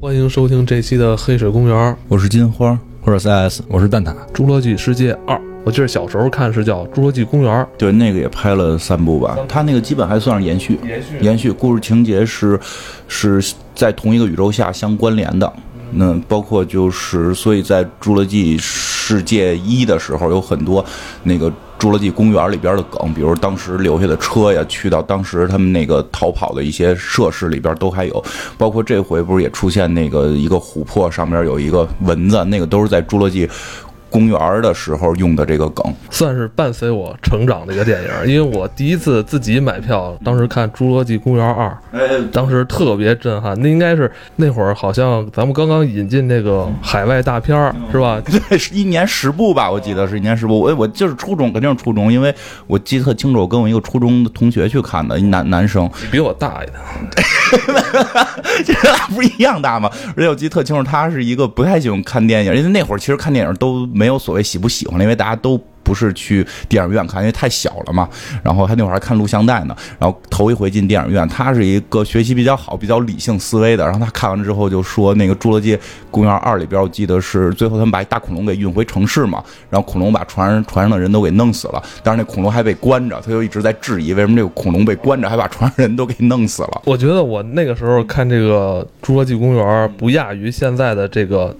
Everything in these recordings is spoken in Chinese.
欢迎收听这期的《黑水公园》，我是金花，或者 CS，我是蛋挞，《侏罗纪世界二》。我记得小时候看是叫《侏罗纪公园》，对，那个也拍了三部吧。它那个基本还算是延续，延续，延续故事情节是是在同一个宇宙下相关联的。那包括就是，所以在《侏罗纪世界一》的时候，有很多那个。侏罗纪公园里边的梗，比如当时留下的车呀，去到当时他们那个逃跑的一些设施里边都还有，包括这回不是也出现那个一个琥珀上面有一个蚊子，那个都是在侏罗纪。公园的时候用的这个梗，算是伴随我成长的一个电影。因为我第一次自己买票，当时看《侏罗纪公园二》，当时特别震撼。那应该是那会儿，好像咱们刚刚引进那个海外大片儿，是吧？对，是一年十部吧，我记得是一年十部。我我就是初中，肯定是初中，因为我记得特清楚，我跟我一个初中的同学去看的，一男男生，比我大一点，这俩不是 一样大吗？而且我记得特清楚，他是一个不太喜欢看电影，因为那会儿其实看电影都。没没有所谓喜不喜欢因为大家都不是去电影院看，因为太小了嘛。然后他那会儿还看录像带呢。然后头一回进电影院，他是一个学习比较好、比较理性思维的。然后他看完之后就说：“那个《侏罗纪公园二》里边，我记得是最后他们把一大恐龙给运回城市嘛。然后恐龙把船上船上的人都给弄死了，但是那恐龙还被关着。他就一直在质疑为什么这个恐龙被关着，还把船上人都给弄死了。我觉得我那个时候看这个《侏罗纪公园》不亚于现在的这个。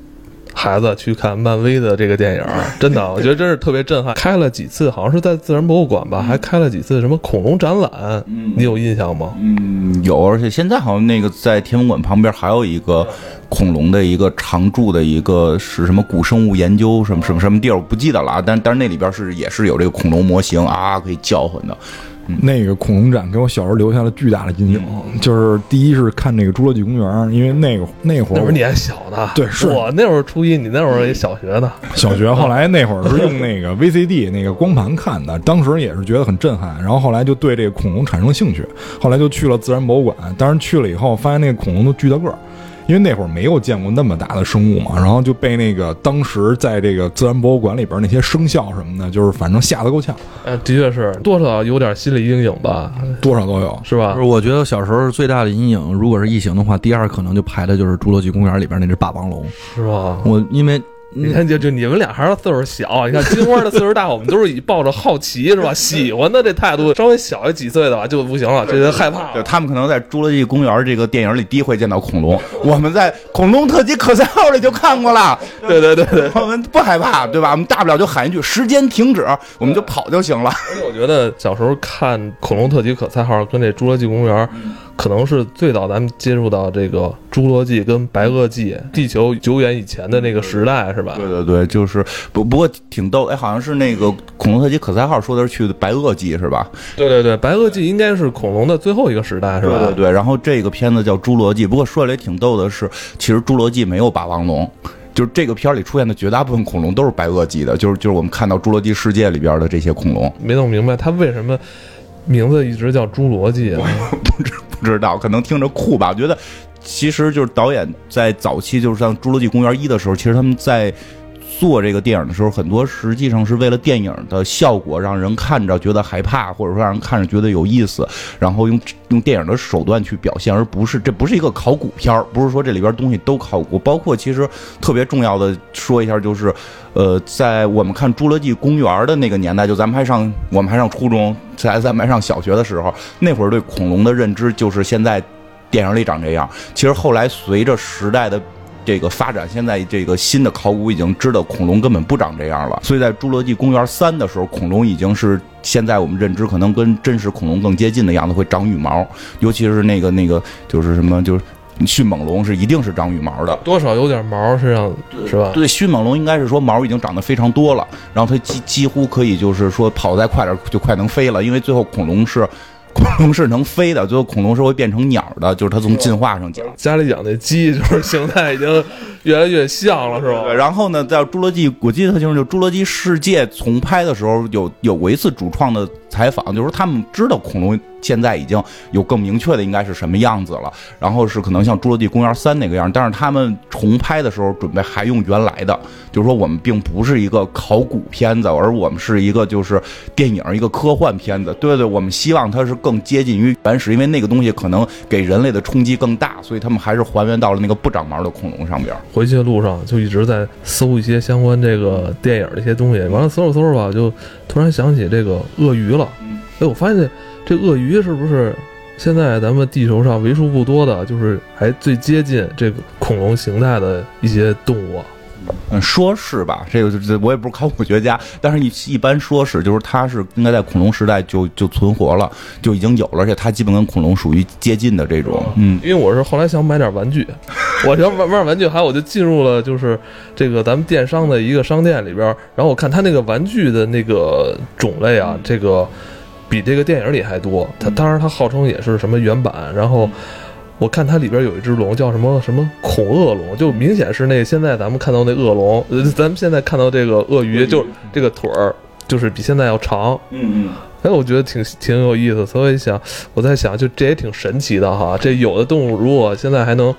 孩子去看漫威的这个电影，真的，我觉得真是特别震撼。开了几次，好像是在自然博物馆吧，还开了几次什么恐龙展览，你有印象吗？嗯，有，而且现在好像那个在天文馆旁边还有一个恐龙的一个常驻的一个是什么古生物研究什么什么什么地儿，我不记得了。但但是那里边是也是有这个恐龙模型啊，可以叫唤的。那个恐龙展给我小时候留下了巨大的阴影，就是第一是看那个侏罗纪公园，因为那个那会儿那会儿你还小呢，对，是我那会儿初一，你那会儿也小学呢，小学。后来那会儿是用那个 VCD 那个光盘看的，当时也是觉得很震撼，然后后来就对这个恐龙产生了兴趣，后来就去了自然博物馆，当时去了以后发现那个恐龙都巨大个儿。因为那会儿没有见过那么大的生物嘛，然后就被那个当时在这个自然博物馆里边那些生肖什么的，就是反正吓得够呛。呃，的确是多少有点心理阴影吧，多少都有，是吧？我觉得小时候最大的阴影，如果是异形的话，第二可能就排的就是《侏罗纪公园》里边那只霸王龙，是吧？我因为。你看，就就你们俩还是岁数小。你看金花的岁数大，我们都是以抱着好奇是吧，喜欢的这态度。稍微小一几岁的吧，就不行了，觉得害怕。就他们可能在《侏罗纪公园》这个电影里第一回见到恐龙，我们在《恐龙特辑可赛号》里就看过了。对对对对，我们不害怕，对吧？我们大不了就喊一句“时间停止”，我们就跑就行了。而且我觉得小时候看《恐龙特辑可赛号》跟这《侏罗纪公园》。可能是最早咱们接触到这个侏罗纪跟白垩纪，地球久远以前的那个时代，是吧？对对对，就是不不过挺逗，哎，好像是那个恐龙特辑可赛号说的是去的白垩纪，是吧？对对对，白垩纪应该是恐龙的最后一个时代，是吧？对对对。然后这个片子叫侏罗纪，不过说来也挺逗的是，其实侏罗纪没有霸王龙，就是这个片里出现的绝大部分恐龙都是白垩纪的，就是就是我们看到侏罗纪世界里边的这些恐龙。没弄明白他为什么名字一直叫侏罗纪啊？不知。不知道，可能听着酷吧？我觉得，其实就是导演在早期，就是像《侏罗纪公园一》的时候，其实他们在做这个电影的时候，很多实际上是为了电影的效果，让人看着觉得害怕，或者说让人看着觉得有意思，然后用用电影的手段去表现，而不是这不是一个考古片儿，不是说这里边东西都考古。包括其实特别重要的说一下，就是呃，在我们看《侏罗纪公园》的那个年代，就咱们还上我们还上初中。在咱们还上小学的时候，那会儿对恐龙的认知就是现在电影里长这样。其实后来随着时代的这个发展，现在这个新的考古已经知道恐龙根本不长这样了。所以在《侏罗纪公园三》的时候，恐龙已经是现在我们认知可能跟真实恐龙更接近的样子，会长羽毛，尤其是那个那个就是什么就是。迅猛龙是一定是长羽毛的，多少有点毛身上是吧？对，迅猛龙应该是说毛已经长得非常多了，然后它几几乎可以就是说跑再快点就快能飞了，因为最后恐龙是恐龙是能飞的，最后恐龙是会变成鸟的，就是它从进化上讲。家里养那鸡就是形态已经越来越像了，是吧？对。然后呢，在侏罗纪，我记得特清楚，就侏罗纪世界重拍的时候，有有过一次主创的采访，就是他们知道恐龙。现在已经有更明确的应该是什么样子了。然后是可能像《侏罗纪公园三》那个样，但是他们重拍的时候准备还用原来的，就是说我们并不是一个考古片子，而我们是一个就是电影一个科幻片子。对对，我们希望它是更接近于原始，因为那个东西可能给人类的冲击更大，所以他们还是还原到了那个不长毛的恐龙上边。回去的路上就一直在搜一些相关这个电影的一些东西，完了搜着搜着吧，就突然想起这个鳄鱼了。哎，我发现这鳄鱼是不是现在咱们地球上为数不多的，就是还最接近这个恐龙形态的一些动物啊？嗯，说是吧，这个这我也不是考古学家，但是一一般说是，就是它是应该在恐龙时代就就存活了，就已经有了，而且它基本跟恐龙属于接近的这种。嗯，因为我是后来想买点玩具，我想玩玩玩具，还有我就进入了就是这个咱们电商的一个商店里边，然后我看它那个玩具的那个种类啊，这个比这个电影里还多。它当然它号称也是什么原版，然后。我看它里边有一只龙，叫什么什么恐鳄龙，就明显是那现在咱们看到那恶龙，呃，咱们现在看到这个鳄鱼，就是这个腿儿，就是比现在要长。嗯嗯。哎，我觉得挺挺有意思，所以想我在想，就这也挺神奇的哈。这有的动物如果现在还能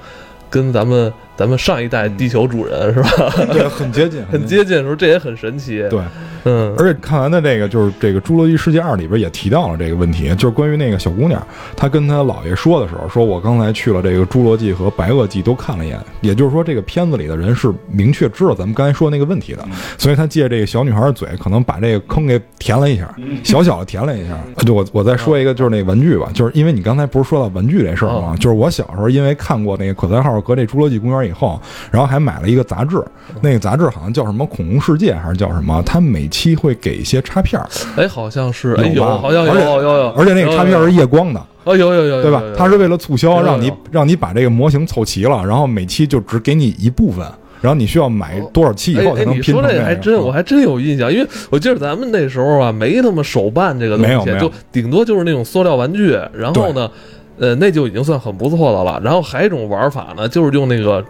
跟咱们咱们上一代地球主人是吧？对，很接近，很接近的时候，这也很神奇。对。嗯，而且看完的这个就是这个《侏罗纪世界二》里边也提到了这个问题，就是关于那个小姑娘，她跟她姥爷说的时候，说我刚才去了这个侏罗纪和白垩纪都看了一眼，也就是说这个片子里的人是明确知道咱们刚才说那个问题的，所以他借这个小女孩的嘴，可能把这个坑给填了一下，小小的填了一下。就我我再说一个，就是那玩具吧，就是因为你刚才不是说到玩具这事儿吗？就是我小时候因为看过那个可赛号搁这侏罗纪公园以后，然后还买了一个杂志，那个杂志好像叫什么《恐龙世界》还是叫什么？它每期会给一些插片儿，哎，好像是，哎有，好像有，有有有，而且那个插片是夜光的，哦，有有有，对吧？它是为了促销，让你让你把这个模型凑齐了，然后每期就只给你一部分，然后你需要买多少期以后才能拼成。你说这还真，我还真有印象，因为我记得咱们那时候啊，没那么手办这个东西，就顶多就是那种塑料玩具，然后呢，呃，那就已经算很不错的了。然后还有一种玩法呢，就是用那个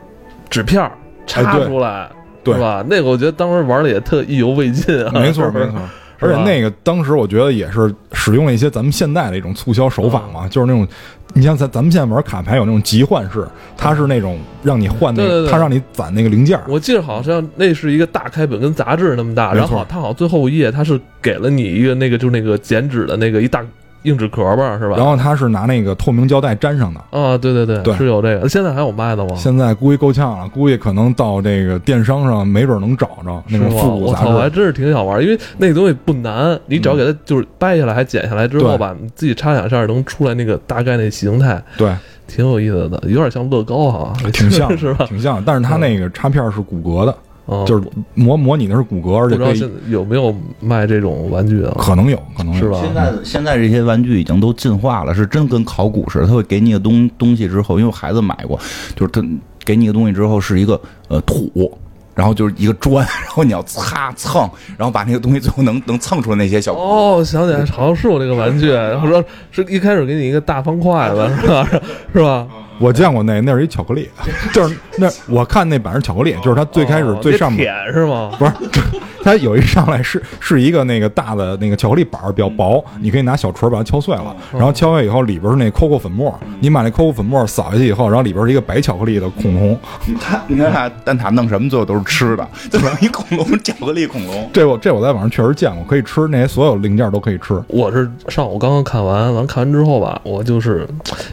纸片插出来。对吧？那个我觉得当时玩的也特意犹未尽啊。没错没错，而且那个当时我觉得也是使用了一些咱们现代的一种促销手法嘛，就是那种，你像咱咱们现在玩卡牌有那种集换式，它是那种让你换那个，它让你攒那个零件。我记得好像那是一个大开本，跟杂志那么大，然后它好像最后一页它是给了你一个那个就是那个剪纸的那个一大。硬纸壳吧，是吧？然后它是拿那个透明胶带粘上的。啊，对对对，是有这个。现在还有卖的吗？现在估计够呛了，估计可能到这个电商上没准能找着那种复古杂志。我还真是挺想玩，因为那东西不难，你只要给它就是掰下来，还剪下来之后吧，你自己插两下能出来那个大概那形态。对，挺有意思的，有点像乐高哈，挺像 是吧？挺像，但是它那个插片是骨骼的。哦，就是模模拟的是骨骼，而且不知道有没有卖这种玩具啊？可能有，可能是吧。现在现在这些玩具已经都进化了，是真跟考古似的。他会给你个东东西之后，因为我孩子买过，就是他给你个东西之后是一个呃土，然后就是一个砖，然后你要擦蹭，然后把那个东西最后能能蹭出来那些小哦，想起来好像是我那个玩具，然后说是一开始给你一个大方块子，是吧？是吧？我见过那，那是一巧克力，就是那我看那版是巧克力，就是它最开始最上面舔是吗？不是，它有一上来是是一个那个大的那个巧克力板比较薄，你可以拿小锤把它敲碎了，然后敲碎以后里边是那 COCO 粉末，你把那 COCO 粉末扫下去以后，然后里边是一个白巧克力的恐龙。它你看它蛋挞弄什么最后都是吃的，就一恐龙巧克力恐龙。这我这我在网上确实见过，可以吃那些所有零件都可以吃。我是上午刚刚看完，完看完之后吧，我就是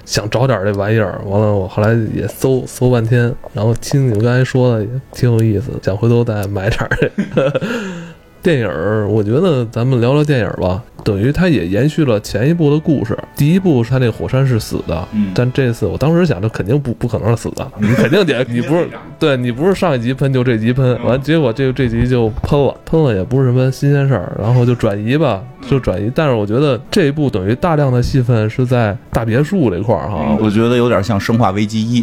想找点这玩意儿。完了，我后来也搜搜半天，然后听你们刚才说的也挺有意思，想回头再买点儿。电影，我觉得咱们聊聊电影吧。等于它也延续了前一部的故事。第一部是他那个火山是死的，但这次我当时想着肯定不不可能是死的，你肯定得 你不是对你不是上一集喷就这集喷完，结果这这集就喷了，喷了也不是什么新鲜事儿，然后就转移吧，就转移。但是我觉得这一部等于大量的戏份是在大别墅这块儿哈，我觉得有点像《生化危机一》，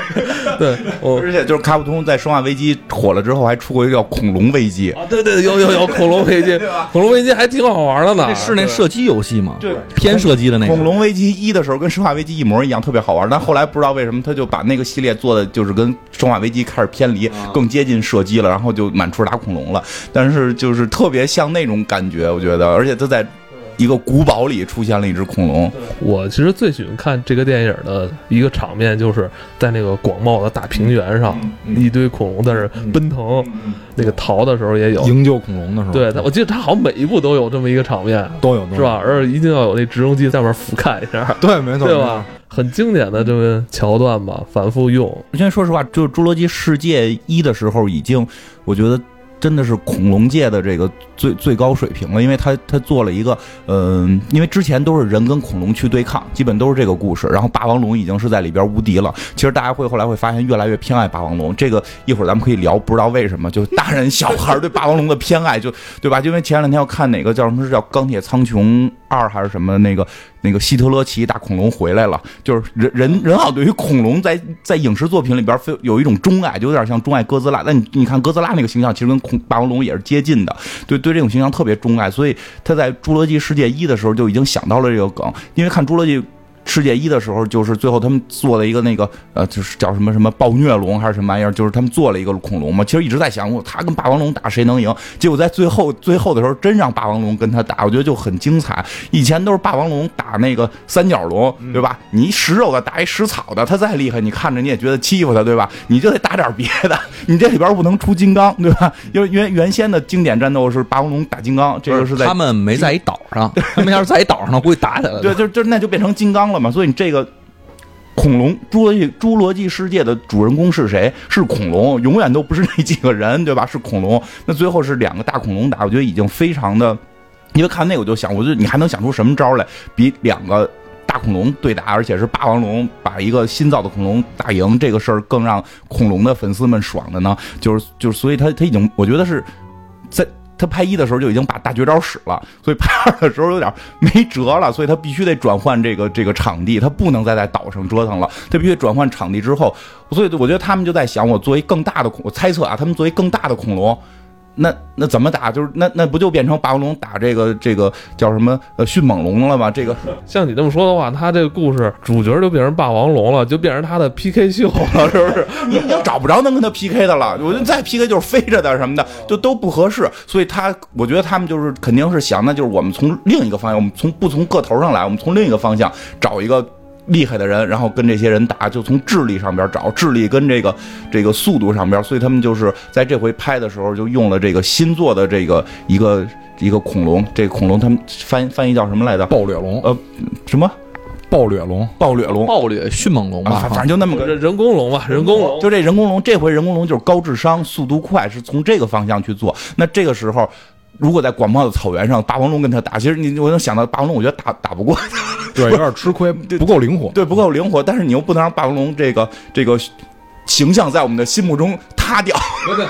对，而且就是卡普通在《生化危机》火了之后还出过一个叫《恐龙危机》啊，对对，有有有恐龙危机，恐龙危机还挺好玩的呢。是那射击游戏吗？对，偏射击的那个。恐龙危机一的时候跟生化危机一模一样，特别好玩。但后来不知道为什么他就把那个系列做的就是跟生化危机开始偏离，更接近射击了，然后就满处打恐龙了。但是就是特别像那种感觉，我觉得，而且他在一个古堡里出现了一只恐龙，我其实最喜欢看这个电影的一个场面，就是在那个广袤的大平原上，一堆恐龙在那奔腾。那个逃的时候也有，营救恐龙的时候，对，我记得他好像每一部都有这么一个场面，都有，是吧？而且一定要有那直升机在外面俯瞰一下，对，没错，对吧？很经典的这个桥段吧，反复用。现在说实话，就是《侏罗纪世界一》的时候，已经我觉得。真的是恐龙界的这个最最高水平了，因为他他做了一个，嗯，因为之前都是人跟恐龙去对抗，基本都是这个故事。然后霸王龙已经是在里边无敌了。其实大家会后来会发现，越来越偏爱霸王龙。这个一会儿咱们可以聊，不知道为什么，就大人小孩对霸王龙的偏爱，就对吧？因为前两天要看哪个叫什么是叫钢铁苍穹二还是什么那个。那个希特勒骑大恐龙回来了，就是人人人啊对于恐龙在在影视作品里边非有一种钟爱，就有点像钟爱哥斯拉。那你你看哥斯拉那个形象，其实跟恐霸王龙也是接近的，对对这种形象特别钟爱，所以他在《侏罗纪世界一》的时候就已经想到了这个梗，因为看《侏罗纪》。世界一的时候，就是最后他们做了一个那个呃，就是叫什么什么暴虐龙还是什么玩意儿，就是他们做了一个恐龙嘛。其实一直在想，他跟霸王龙打谁能赢？结果在最后最后的时候，真让霸王龙跟他打，我觉得就很精彩。以前都是霸王龙打那个三角龙，对吧？你食肉的打一食草的，他再厉害，你看着你也觉得欺负他，对吧？你就得打点别的，你这里边不能出金刚，对吧？因为原原先的经典战斗是霸王龙打金刚，这个是在他们没在一岛上，他们要是在一岛上，估计打起来了。对，就就那就变成金刚了。嘛，所以你这个恐龙侏罗纪侏罗纪世界的主人公是谁？是恐龙，永远都不是那几个人，对吧？是恐龙。那最后是两个大恐龙打，我觉得已经非常的，因为看那我就想，我觉得你还能想出什么招来，比两个大恐龙对打，而且是霸王龙把一个新造的恐龙打赢，这个事儿更让恐龙的粉丝们爽的呢？就是就是，所以他他已经，我觉得是在。他拍一的时候就已经把大绝招使了，所以拍二的时候有点没辙了，所以他必须得转换这个这个场地，他不能再在岛上折腾了，他必须转换场地之后，所以我觉得他们就在想，我作为更大的恐，我猜测啊，他们作为更大的恐龙。那那怎么打？就是那那不就变成霸王龙打这个这个叫什么呃迅猛龙了吗？这个 像你这么说的话，他这个故事主角就变成霸王龙了，就变成他的 PK 秀了，是不是？你已经找不着能跟他 PK 的了。我觉得 再 PK 就是飞着的什么的，就都不合适。所以他我觉得他们就是肯定是想，那就是我们从另一个方向，我们从不从个头上来，我们从另一个方向找一个。厉害的人，然后跟这些人打，就从智力上边找，智力跟这个这个速度上边，所以他们就是在这回拍的时候就用了这个新做的这个一个一个恐龙，这个恐龙他们翻翻译叫什么来着？暴掠龙？呃，什么？暴掠龙？暴掠龙？暴掠迅猛龙吧？反正就那么个人工龙吧，人工龙。就这人工龙，这回人工龙就是高智商、速度快，是从这个方向去做。那这个时候。如果在广袤的草原上，霸王龙跟他打，其实你我能想到霸王龙，我觉得打打不过，对，有点吃亏，不够灵活，对，不够灵活。但是你又不能让霸王龙这个这个形象在我们的心目中塌掉。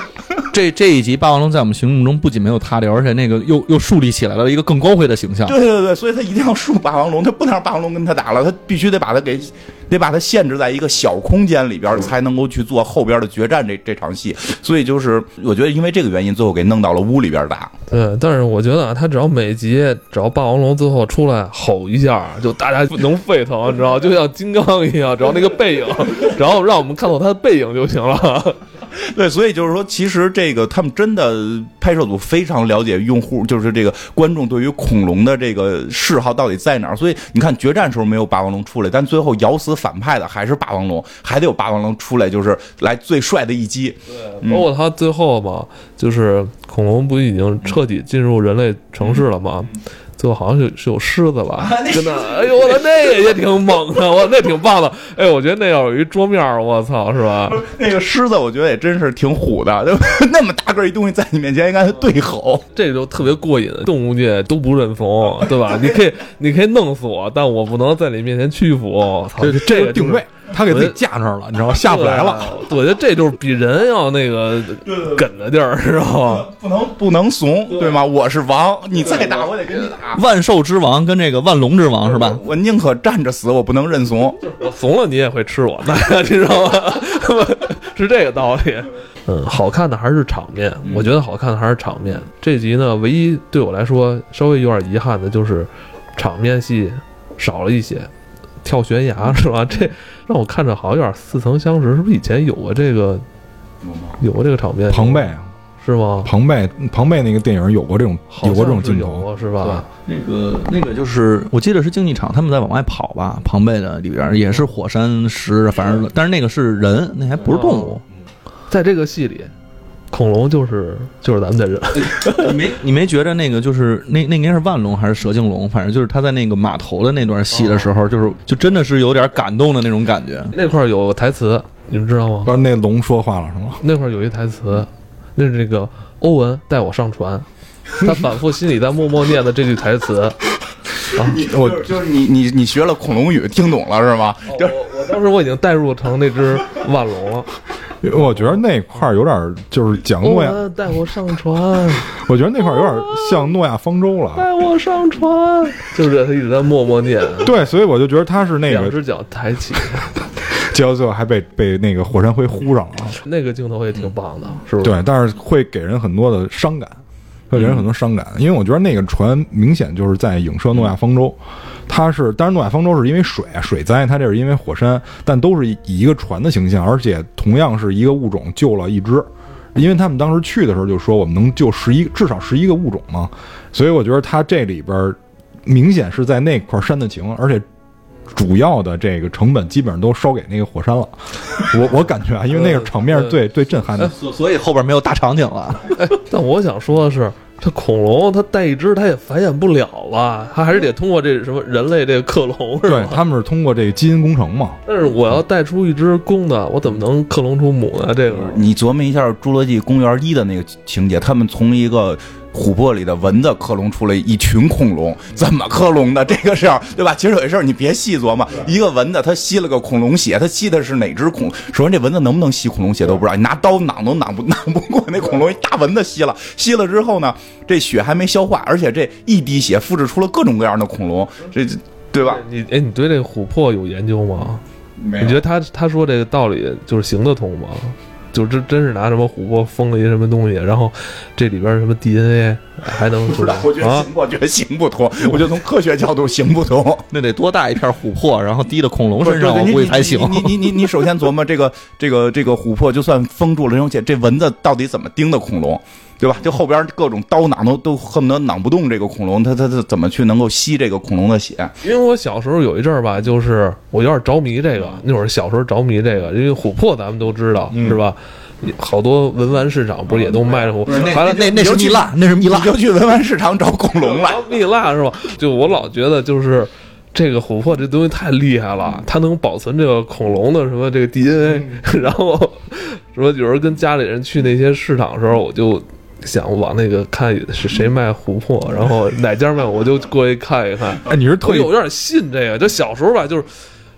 这这一集霸王龙在我们心目中不仅没有塌掉，而且那个又又树立起来了一个更高贵的形象。对对对，所以他一定要树霸王龙，他不能让霸王龙跟他打了，他必须得把他给。得把它限制在一个小空间里边，才能够去做后边的决战这这场戏。所以就是我觉得，因为这个原因，最后给弄到了屋里边打。对，但是我觉得啊，他只要每集只要霸王龙最后出来吼一下，就大家能沸腾，你知道，就像金刚一样，只要那个背影，然后让我们看到他的背影就行了。对，所以就是说，其实这个他们真的拍摄组非常了解用户，就是这个观众对于恐龙的这个嗜好到底在哪儿。所以你看决战时候没有霸王龙出来，但最后咬死反派的还是霸王龙，还得有霸王龙出来，就是来最帅的一击。对，包括他最后嘛，就是恐龙不已经彻底进入人类城市了吗？最后好像是是有狮子吧，真的，哎呦我操，那个也挺猛的，我 那挺棒的，哎，我觉得那要有一桌面，我操，是吧？那个狮子我觉得也真是挺虎的，那么大个一东西在你面前应该对吼，这就特别过瘾。动物界都不认怂，对吧？你可以你可以弄死我，但我不能在你面前屈服。操，这个定位。他给自己架那儿了，你知道吗？下不来了。我觉得这就是比人要那个梗的地儿，知道吗？不能不能怂，对吗？我是王，你再打我得跟你打。万兽之王跟这个万龙之王是吧？我宁可站着死，我不能认怂。我怂了，你也会吃我，你知道吗？是这个道理。嗯，好看的还是场面，我觉得好看的还是场面。这集呢，唯一对我来说稍微有点遗憾的就是场面戏少了一些。跳悬崖是吧？这让我看着好像有点似曾相识，是不是以前有过这个？有过这个场面？庞贝啊，是吗？庞贝庞贝那个电影有过这种有过这种镜头，过是吧？那个那个就是，我记得是竞技场，他们在往外跑吧，庞贝的里边也是火山石，反正但是那个是人，那还不是动物。在这个戏里，恐龙就是就是咱们的人，你没你没觉得那个就是那那应该是万龙还是蛇颈龙，反正就是他在那个码头的那段戏的时候，就是就真的是有点感动的那种感觉。那块儿有台词，你们知道吗不？是那龙说话了是吗？那块儿有一台词，那是这个欧文带我上船，他反复心里在默默念的这句台词。啊我就是你你你学了恐龙语，听懂了是吗？就是我我当时我已经代入成那只万龙了。我觉得那块儿有点就是讲诺亚，文带我上船，我觉得那块儿有点像诺亚方舟了。带我上船，就是他一直在默默念，对，所以我就觉得他是那个，两只脚抬起。结果最后还被被那个火山灰糊上了。那个镜头也挺棒的，是不是？对，但是会给人很多的伤感，会给人很多伤感，因为我觉得那个船明显就是在影射诺亚方舟，它是，当然诺亚方舟是因为水啊水灾，它这是因为火山，但都是以一个船的形象，而且同样是一个物种救了一只，因为他们当时去的时候就说我们能救十一至少十一个物种嘛，所以我觉得它这里边儿明显是在那块儿煽的情，而且。主要的这个成本基本上都烧给那个火山了，我我感觉啊，因为那个场面是最最震撼的。所所以后边没有大场景了。但我想说的是，这恐龙它带一只，它也繁衍不了了？它还是得通过这什么人类这个克隆，是吧？对他们是通过这个基因工程嘛，但是我要带出一只公的，我怎么能克隆出母呢？这个你琢磨一下《侏罗纪公园一》的那个情节，他们从一个琥珀里的蚊子克隆出了一群恐龙，怎么克隆的？这个事儿，对吧？其实有些事儿你别细琢磨，一个蚊子它吸了个恐龙血，它吸的是哪只恐？首先这蚊子能不能吸恐龙血都不知道，你拿刀攮都攮不攮不过那恐龙，一大蚊子吸了，吸了之后呢，这血还没消化，而且这一滴血复制出了各种各样的恐龙，这对吧？你哎，你对这个琥珀有研究吗？你觉得他他说这个道理就是行得通吗？就真真是拿什么琥珀封了一什么东西，然后这里边什么 DNA 还能不知道，我觉得啊行，我觉得行不通，我觉得从科学角度行不通。那得多大一片琥珀，然后滴到恐龙身上，我估计才行。你你你你首先琢磨这个这个这个琥珀，就算封住了这种血，这蚊子到底怎么叮的恐龙，对吧？就后边各种刀攮都都恨不得攮不动这个恐龙，它它它怎么去能够吸这个恐龙的血？因为我小时候有一阵儿吧，就是我有点着迷这个，那会儿小时候着迷这个，因为琥珀咱们都知道、是吧？好多文玩市场不是也都卖这琥珀？完了那那是蜜蜡，那是蜜蜡你。就去文玩市场找恐龙了。蜜蜡是吧？就我老觉得就是。这个琥珀这东西太厉害了，它能保存这个恐龙的什么这个 DNA，、然后说有时候跟家里人去那些市场的时候，我就想往那个看是谁卖琥珀，然后哪家卖，我就过去看一看。哎，你是特意我有点信这个，就小时候吧，就是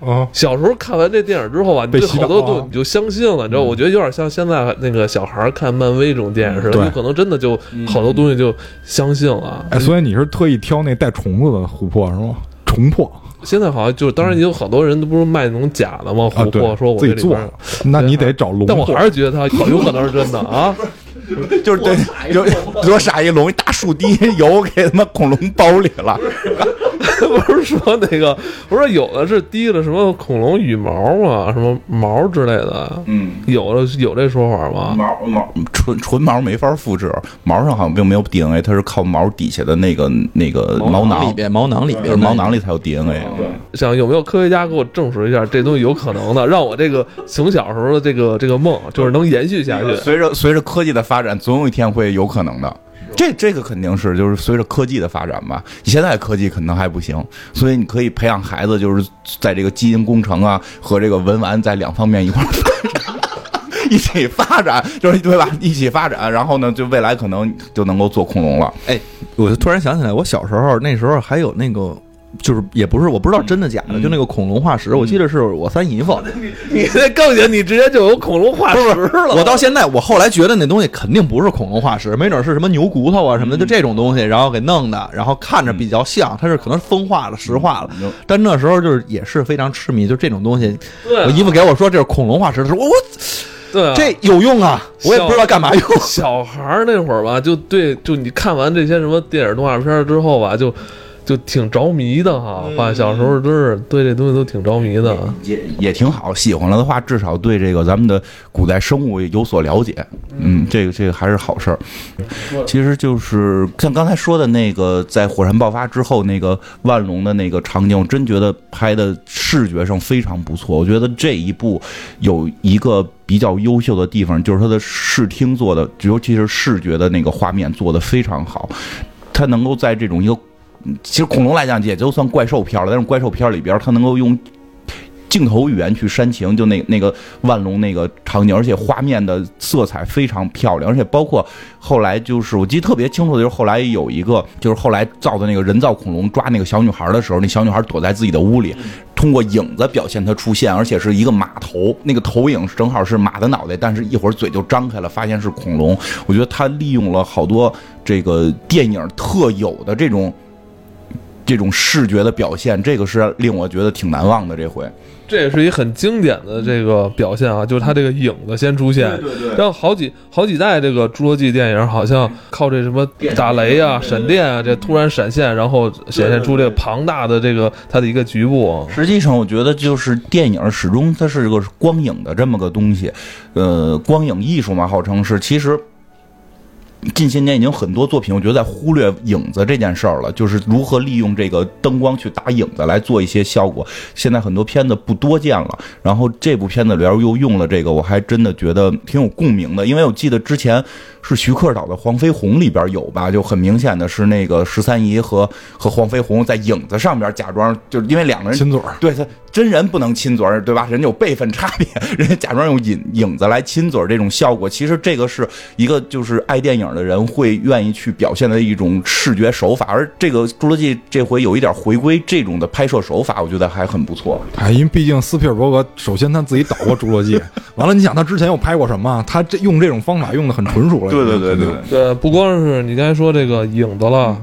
啊，小时候看完这电影之后吧，你对好多东西你就相信了，你知道？我觉得有点像现在那个小孩看漫威这种电影似的，对有可能真的就好多东西就相信了。哎，所以你是特意挑那带虫子的琥珀是吗？虫珀现在好像就是，当然也有好多人都不是卖那种假的吗？啊，对琥珀，说我自己做这里边的，那你得找龙但我。还是觉得它有可能是真的啊！就是对，就多傻一龙一大树滴 油给他妈恐龙包里了。不是说那个，不是有的是滴了什么恐龙羽毛啊，什么毛之类的，嗯，有的有这说法吗？毛毛纯纯毛没法复制，毛上好像并没有 DNA，它是靠毛底下的那个那个毛囊里边，毛囊里就是边，毛囊里才有 DNA。想有没有科学家给我证实一下这东西有可能的，让我这个从小时候的这个这个梦就是能延续下去。随着随着科技的发展，总有一天会有可能的。这这个肯定是就是随着科技的发展吧，现在科技可能还不行，所以你可以培养孩子，就是在这个基因工程啊和这个文玩在两方面一块发展，一起发展，就是对吧？一起发展，然后呢，就未来可能就能够做恐龙了。哎，我就突然想起来，我小时候那时候还有那个。就是也不是我不知道真的假的，就那个恐龙化石，我记得是我三姨夫。你那更行，你直接就有恐龙化石了。我到现在，我后来觉得那东西肯定不是恐龙化石，没准是什么牛骨头啊什么的，就这种东西，然后给弄的，然后看着比较像，它是可能风化了、石化了。但那时候就是也是非常痴迷，就这种东西。啊我姨夫给我说这是恐龙化石，他说我我对啊，这有用啊，我也不知道干嘛用。小孩儿那会儿吧，就对，就你看完这些什么电影动画片之后吧，就就挺着迷的哈。爸小时候真是对这东西都挺着迷的。也也挺好，喜欢了的话，至少对这个咱们的古代生物有所了解。嗯，这个这个还是好事儿。其实就是像刚才说的那个，在火山爆发之后那个万隆的那个场景，我真觉得拍的视觉上非常不错。我觉得这一部有一个比较优秀的地方，就是它的视听做的，尤其是视觉的那个画面做的非常好。它能够在这种一个，其实恐龙来讲也就算怪兽片了，但是怪兽片里边它能够用镜头语言去煽情，就那那个万隆那个场景，而且画面的色彩非常漂亮，而且包括后来就是我记得特别清楚的就是后来有一个就是后来造的那个人造恐龙抓那个小女孩的时候，那小女孩躲在自己的屋里，通过影子表现她出现，而且是一个马头，那个投影正好是马的脑袋，但是一会儿嘴就张开了，发现是恐龙。我觉得他利用了好多这个电影特有的这种这种视觉的表现，这个是令我觉得挺难忘的。这回，这也是一很经典的这个表现啊，就是它这个影子先出现，对对然后好几好几代这个侏罗纪电影好像靠这什么打雷啊、闪电啊，这突然闪现，然后显现出这个庞大的这个它的一个局部啊。实际上，我觉得就是电影始终它是个光影的这么个东西，呃，光影艺术嘛，号称是。其实近些年已经很多作品，我觉得在忽略影子这件事儿了，就是如何利用这个灯光去打影子来做一些效果。现在很多片子不多见了，然后这部片子里边又用了这个，我还真的觉得挺有共鸣的，因为我记得之前是徐克导的《黄飞鸿》里边有吧，就很明显的是那个十三姨和和黄飞鸿在影子上边假装，就是因为两个人亲嘴儿，对他真人不能亲嘴儿，对吧？人家有辈分差别，人家假装用影影子来亲嘴儿这种效果，其实这个是一个就是爱电影的人会愿意去表现的一种视觉手法，而这个《侏罗纪》这回有一点回归这种的拍摄手法，我觉得还很不错。哎，因为毕竟斯皮尔伯格，首先他自己导过《侏罗纪》，完了，你想他之前又拍过什么？他这用这种方法用的很纯熟了。对对对对，对，不光是你刚才说这个影子了，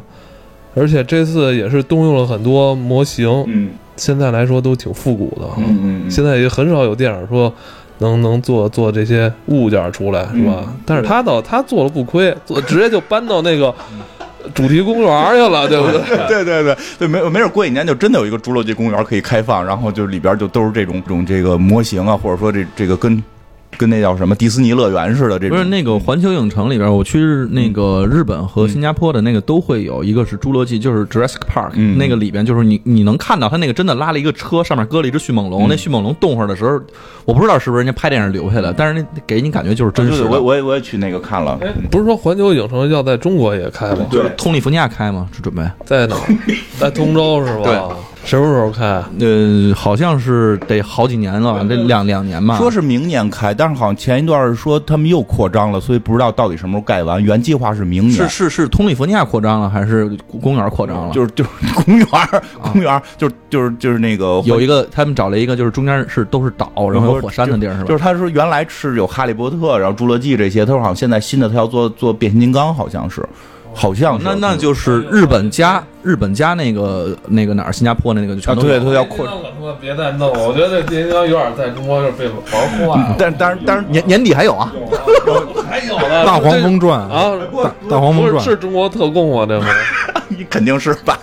而且这次也是动用了很多模型，嗯现在来说都挺复古的。嗯嗯现在也很少有电影说能能做做这些物件出来，是吧？但是他倒他做了不亏，做直接就搬到那个主题公园去了，对不对？对对对对，没没准过几年就真的有一个侏罗纪公园可以开放，然后就里边就都是这种这种这个模型啊，或者说这这个跟跟那叫什么迪士尼乐园似的这种。不是那个环球影城里边，我去那个日本和新加坡的那个都会有，一个是侏罗纪，就是 Jurassic Park，、嗯那个里边就是你你能看到他那个真的拉了一个车，上面搁了一只迅猛龙，嗯那迅猛龙动会儿的时候，我不知道是不是人家拍电影留下的，但是那给你感觉就是真实的。我我也我也去那个看了，哎，不是说环球影城要在中国也开吗？对通利福尼亚开吗？是准备？在哪儿？在通州是吧？对什么时候开？呃，好像是得好几年了，这两两年吧。说是明年开，但是好像前一段是说他们又扩张了，所以不知道到底什么时候盖完。原计划是明年，是是是通利福尼亚扩张了，还是公园扩张了？就是就是公园公园儿，就是就是就是那个有一个，他们找了一个，就是中间是都是岛，然后有火山的地儿，是吧？就是他说原来是有哈利波特，然后侏罗纪这些，他说好像现在新的他要做做变形金刚，好像是，好像是。那那就是日本加日本加那个那个哪儿，新加坡的那个就全啊，都啊对，都要扩别再弄了，我觉得这刚有点在中国就是被玩坏了。但但是但是年年底还有啊，还有呢，大黄蜂传啊，大大黄蜂传不是是中国特供啊？这回你 肯定是吧？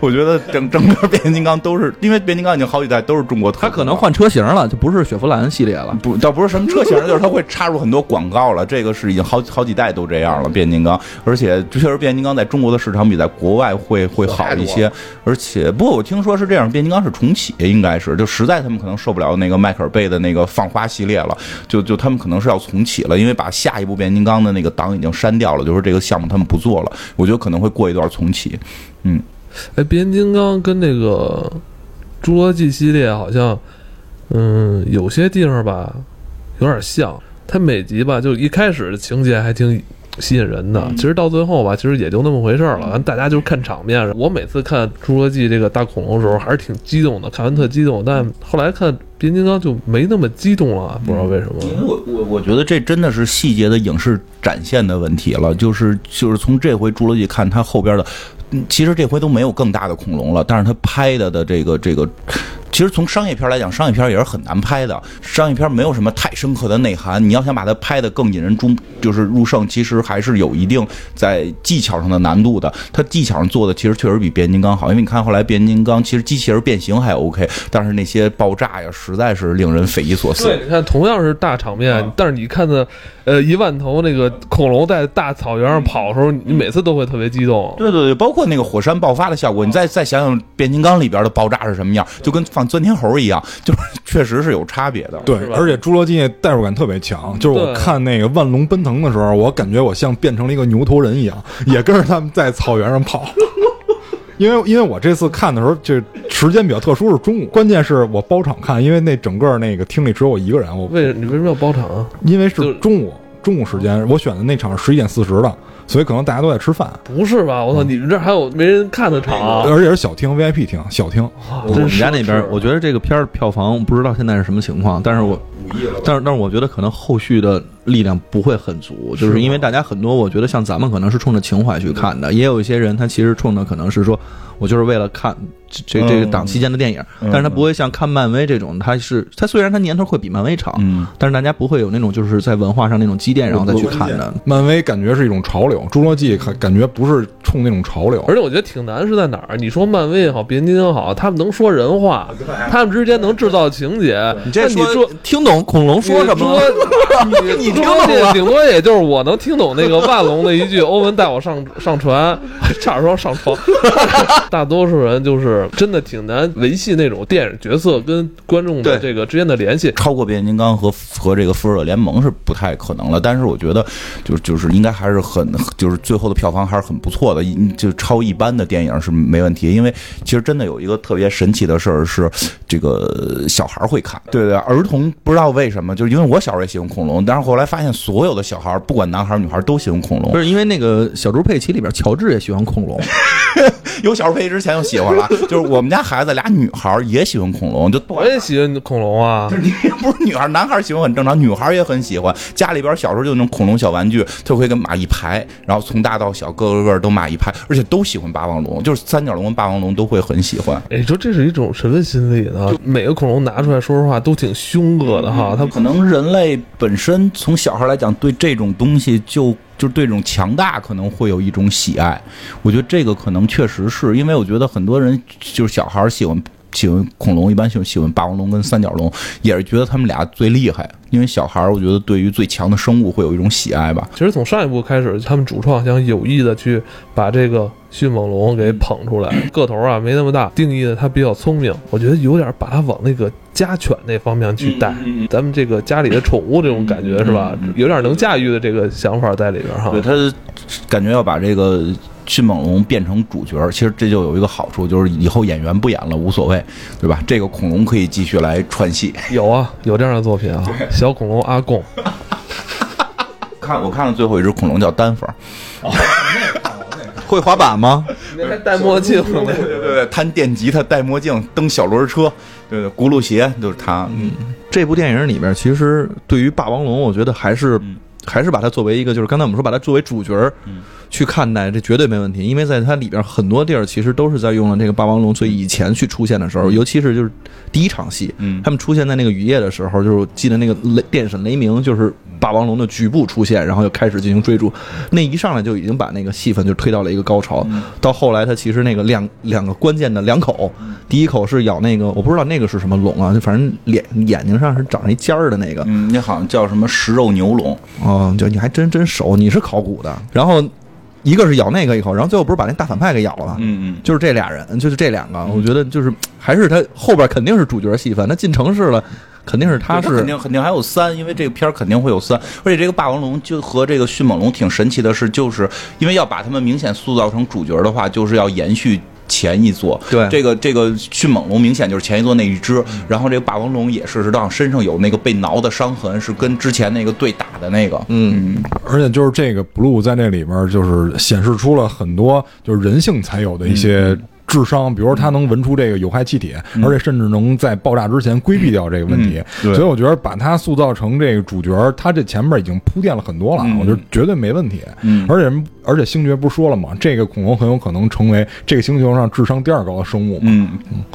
我觉得整整个变形金刚都是，因为变形金刚已经好几代都是中国特供了，他可能换车型了，就不是雪佛兰系列了。不，倒不是什么车型，就是它会插入很多广告了。这个是已经好好几代都这样了，变形金刚。而且确实，变形金刚在中国的市场比在国外会会好一些。而且，不过我听说是这样，变形金刚是重启，应该是就实在他们可能受不了那个迈克尔贝的那个放花系列了，就就他们可能是要重启了，因为把下一部变形金刚的那个档已经删掉了，就是这个项目他们不做了。我觉得可能会过一段重启。哎，变形金刚跟那个侏罗纪系列好像，嗯，有些地方吧有点像。它每集吧，就一开始的情节还挺吸引人的，其实到最后吧，其实也就那么回事儿了。大家就是看场面。我每次看侏罗纪这个大恐龙的时候，还是挺激动的，看完特激动。但后来看变形金刚就没那么激动了，不知道为什么。因为我我我觉得这真的是细节的影视展现的问题了，就是就是从这回侏罗纪看它后边的，嗯其实这回都没有更大的恐龙了，但是他拍的的这个这个其实从商业片来讲，商业片也是很难拍的。商业片没有什么太深刻的内涵，你要想把它拍得更引人注，就是入胜，其实还是有一定在技巧上的难度的。它技巧上做的其实确实比变形金刚好，因为你看后来变形金刚其实机器人变形还 OK，但是那些爆炸呀，实在是令人匪夷所思。对，你看同样是大场面，但是你看的，呃，一万头那个恐龙在大草原上跑的时候，你每次都会特别激动。对对对，包括那个火山爆发的效果，你再再想想变形金刚里边的爆炸是什么样，就跟放钻天猴一样，就是 确实是有差别的。对而且侏罗纪那代入感特别强，就是我看那个万龙奔腾的时候，我感觉我像变成了一个牛头人一样，也跟着他们在草原上跑。因为因为我这次看的时候，就时间比较特殊，是中午。关键是我包场看，因为那整个那个厅里只有我一个人，我为你为什么要包场啊？因为是中午中午时间，我选的那场十一点四十的，所以可能大家都在吃饭，不是吧？我操，你们这还有没人看的场啊？而且是小厅 VIP 厅，小厅。我们家那边，我觉得这个片儿票房不知道现在是什么情况，但是我，但是但是我觉得可能后续的力量不会很足，就是因为大家很多，我觉得像咱们可能是冲着情怀去看的，也有一些人他其实冲着可能是说我就是为了看这这这个档期间的电影，嗯但是他不会像看漫威这种，他是他虽然他年头会比漫威长，嗯，但是大家不会有那种就是在文化上那种积淀然后再去看的。漫威感觉是一种潮流，侏罗纪感感觉不是冲那种潮流。而且我觉得挺难是在哪儿？你说漫威也好，变形金刚也好，他们能说人话，他们之间能制造情节。你这那你说听懂恐龙说什么了？你 听懂了？顶多也就是我能听懂那个万龙的一句“欧文带我上 上船”，差点说上床。大多数人就是真的挺难维系那种电影角色跟观众的这个之间的联系。超过变形金刚和和这个复仇者联盟是不太可能了，但是我觉得就就是应该还是很就是最后的票房还是很不错的，一就超一般的电影是没问题。因为其实真的有一个特别神奇的事儿是，这个小孩儿会看，对对，儿童不知道为什么，就是因为我小时候也喜欢恐龙，但是后来发现所有的小孩不管男孩女孩都喜欢恐龙不，是因为那个小猪佩奇里边，乔治也喜欢恐龙，有小猪佩奇之前就喜欢了，就是我们家孩子俩女孩也喜欢恐龙，就我也喜欢恐龙啊，你不是女孩，男孩喜欢很正常，女孩也很喜欢。家里边小时候就那种恐龙小玩具，就会跟马一排，然后从大到小，个个个都马一排，而且都喜欢霸王龙，就是三角龙跟霸王龙都会很喜欢。哎，你说这是一种什么心理呢？每个恐龙拿出来，说实话都挺凶恶的哈。它可能人类本身从从小孩来讲，对这种东西就就对这种强大可能会有一种喜爱。我觉得这个可能确实是因为我觉得很多人就是小孩喜欢。喜欢恐龙，一般喜欢喜欢霸王龙跟三角龙，也是觉得他们俩最厉害。因为小孩儿，我觉得对于最强的生物会有一种喜爱吧。其实从上一部开始，他们主创想有意的去把这个迅猛龙给捧出来，个头啊没那么大，定义的它比较聪明，我觉得有点把它往那个家犬那方面去带，咱们这个家里的宠物这种感觉是吧？有点能驾驭的这个想法在里边哈。对他感觉要把这个迅猛龙变成主角，其实这就有一个好处，就是以后演员不演了无所谓，对吧？这个恐龙可以继续来串戏。有啊，有这样的作品啊，小恐龙阿贡，看我看了最后一只恐龙叫丹佛，会滑板吗？那还戴墨镜呢。对对对，弹电吉他，戴墨镜，蹬小轮车，对对，轱辘鞋就是他。嗯，这部电影里面，其实对于霸王龙，我觉得还是、还是把它作为一个，就是刚才我们说把它作为主角儿去看待，这绝对没问题。因为在它里边很多地儿，其实都是在用了这个霸王龙最以前去出现的时候，尤其是就是第一场戏，嗯他们出现在那个雨夜的时候，就是记得那个雷电闪雷鸣，就是霸王龙的局部出现，然后就开始进行追逐，那一上来就已经把那个戏份就推到了一个高潮。到后来，它其实那个两两个关键的两口，第一口是咬那个我不知道那个是什么龙啊，就反正脸眼睛上是长了一尖儿的那个，嗯，那好像叫什么食肉牛龙，哦，就你还真真熟，你是考古的。然后一个是咬那个一口，然后最后不是把那大反派给咬了吗？嗯嗯，就是这俩人，就是这两个，我觉得就是还是他后边肯定是主角戏份，他进城市了，肯定是他是肯定肯定还有三，因为这个片儿肯定会有三，而且这个霸王龙就和这个迅猛龙挺神奇的是，就是因为要把他们明显塑造成主角的话，就是要延续。前一座，对。这个这个迅猛龙明显就是前一座那一只，然后这个霸王龙也是，是让身上有那个被挠的伤痕，是跟之前那个对打的那个，嗯，而且就是这个 blue 在那里边就是显示出了很多就是人性才有的一些智商，比如说它能闻出这个有害气体，而且甚至能在爆炸之前规避掉这个问题。所以我觉得把它塑造成这个主角，他这前面已经铺垫了很多了，嗯我觉得绝对没问题。嗯而且而且星爵不是说了吗？这个恐龙很有可能成为这个星球上智商第二高的生物嘛。嗯，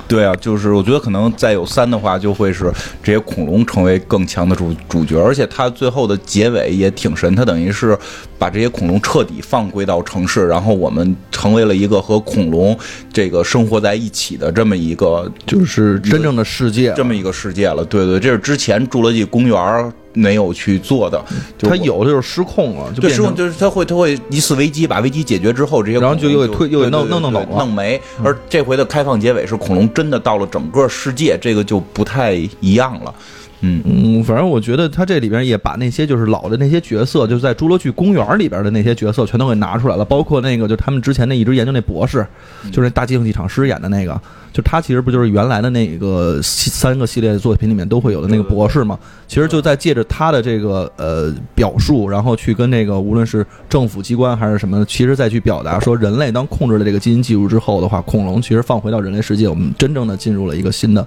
对啊，就是我觉得可能再有三的话，就会是这些恐龙成为更强的主主角，而且它最后的结尾也挺神，它等于是把这些恐龙彻底放归到城市，然后我们成为了一个和恐龙这个生活在一起的这么一个就是真正的世界。这么一个世界了。对对，这是之前侏罗纪公园没有去做的，就它有的就是失控了，就对，失控就是它会它会一次危机，把危机解决之后，这些然后就又给推又给弄弄弄走了弄没。而这回的开放结尾是恐龙真的到了整个世界，这个就不太一样了。嗯嗯，反正我觉得他这里边也把那些就是老的那些角色，就是在《侏罗纪公园》里边的那些角色全都给拿出来了，包括那个就他们之前那一直研究那博士，就是那大竞技场师演的那个，就他其实不就是原来的那个三个系列作品里面都会有的那个博士嘛？其实就在借着他的这个呃表述，然后去跟那个无论是政府机关还是什么，其实再去表达说，人类当控制了这个基因技术之后的话，恐龙其实放回到人类世界，我们真正的进入了一个新的。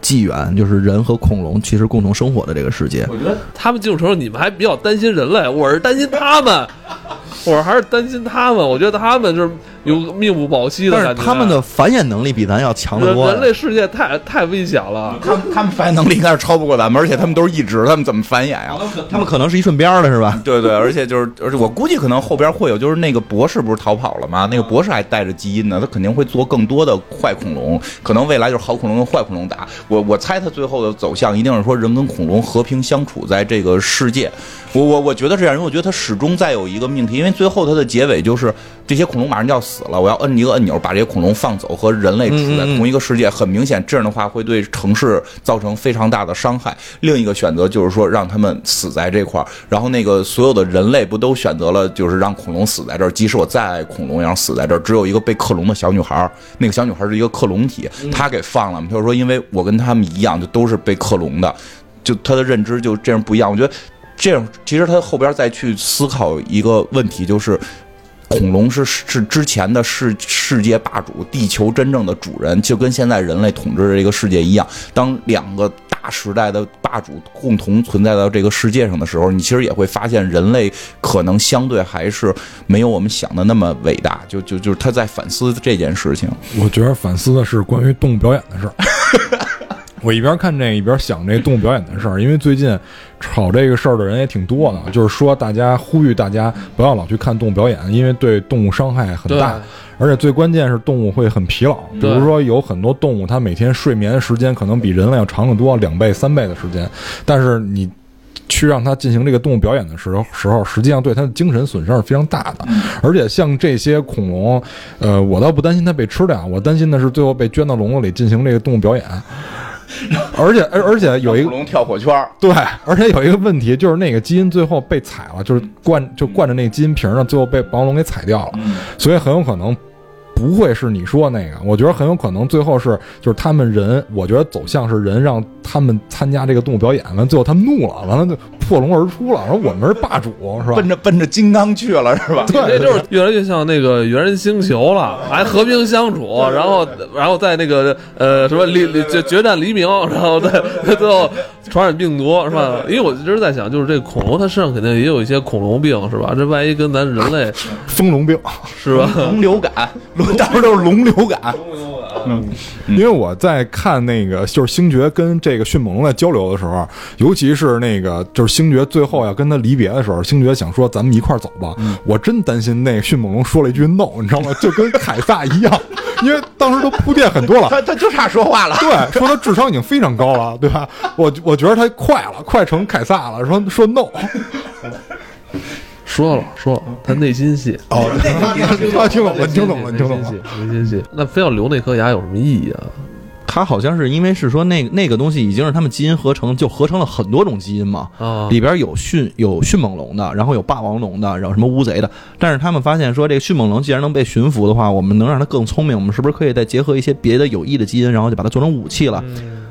纪元就是人和恐龙其实共同生活的这个世界。我觉得他们进入城市，你们还比较担心人类，我是担心他们，我还是担心他们。我觉得他们就是有命不保夕的但感觉。是他们的繁衍能力比咱要强得多。人人类世界太太危险了。他们他们繁衍能力应该是超不过咱们，而且他们都是一直，他们怎么繁衍呀？他们可能是一顺边的，是吧？对对，而且就是，而且我估计可能后边会有，就是那个博士不是逃跑了吗？那个博士还带着基因呢，他肯定会做更多的坏恐龙，可能未来就是好恐龙跟坏恐龙打。我我猜他最后的走向一定是说人跟恐龙和平相处在这个世界。我我我觉得这样，因为我觉得他始终在有一个命题，因为最后他的结尾就是这些恐龙马上就要死了，我要摁一个按钮把这些恐龙放走，和人类处在同一个世界。很明显，这样的话会对城市造成非常大的伤害。另一个选择就是说让他们死在这块儿，然后那个所有的人类不都选择了就是让恐龙死在这儿？即使我再爱恐龙，也要死在这儿。只有一个被克隆的小女孩儿，那个小女孩儿是一个克隆体，她给放了。她说因为我跟他们一样，就都是被克隆的，就她的认知就这样不一样。我觉得这样其实他后边再去思考一个问题，就是。恐龙是是之前的世世界霸主，地球真正的主人，就跟现在人类统治这个世界一样。当两个大时代的霸主共同存在到这个世界上的时候，你其实也会发现，人类可能相对还是没有我们想的那么伟大。就就就是他在反思这件事情。我觉得反思的是关于动物表演的事儿。我一边看这一边想这动物表演的事儿，因为最近吵这个事儿的人也挺多的，就是说大家呼吁大家不要老去看动物表演，因为对动物伤害很大，而且最关键是动物会很疲劳。比如说有很多动物，它每天睡眠时间可能比人类要长得多，两倍、三倍的时间，但是你。去让它进行这个动物表演的时候，时候实际上对它的精神损伤是非常大的。而且像这些恐龙，呃，我倒不担心它被吃掉，我担心的是最后被圈到笼子里进行这个动物表演。而且，而而且有一个龙跳火圈儿，对，而且有一个问题就是那个基因最后被踩了，就是灌就灌着那个基因瓶呢，最后被王龙给踩掉了，所以很有可能。不会是你说那个，我觉得很有可能最后是就是他们人，我觉得走向是人让他们参加这个动物表演，完最后他们怒了，完了就破笼而出了，说我们是霸主，是吧？奔着奔着金刚去了，是吧？对这就是越来越像那个猿人星球了，还和平相处，然后然后在那个呃什么黎黎决决战黎明，然后在 最后传染病毒是吧？因为我一直在想，就是这恐龙它身上肯定也有一些恐龙病是吧？这万一跟咱人类 疯龙病。是吧？龙流感，龙 到时候都是龙流感。因为我在看那个就是星爵跟这个迅猛龙在交流的时候，尤其是那个就是星爵最后要跟他离别的时候，星爵想说咱们一块儿走吧。我真担心那个迅猛龙说了一句 no，你知道吗？就跟凯撒一样，因为当时都铺垫很多了。他他就差说话了。对，说他智商已经非常高了，对吧？我我觉得他快了，快成凯撒了。说说 no，说了说了，他内心戏哦，他听懂了，听懂了，听懂了内心戏。内心戏。那非要留那颗牙有什么意义啊？他好像是因为是说那个那个东西已经是他们基因合成，就合成了很多种基因嘛。啊，里边有迅有迅猛龙的，然后有霸王龙的，然后什么乌贼的。但是他们发现说，这个迅猛龙既然能被驯服的话，我们能让它更聪明，我们是不是可以再结合一些别的有益的基因，然后就把它做成武器了？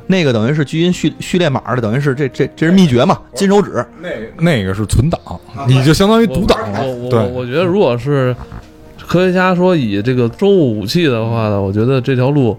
那个等于是基因序序列码的，等于是这这这是秘诀嘛？金手指。那个是存档，你就相当于我读档了我。我对，我觉得如果是科学家说以这个生物武器的话呢，我觉得这条路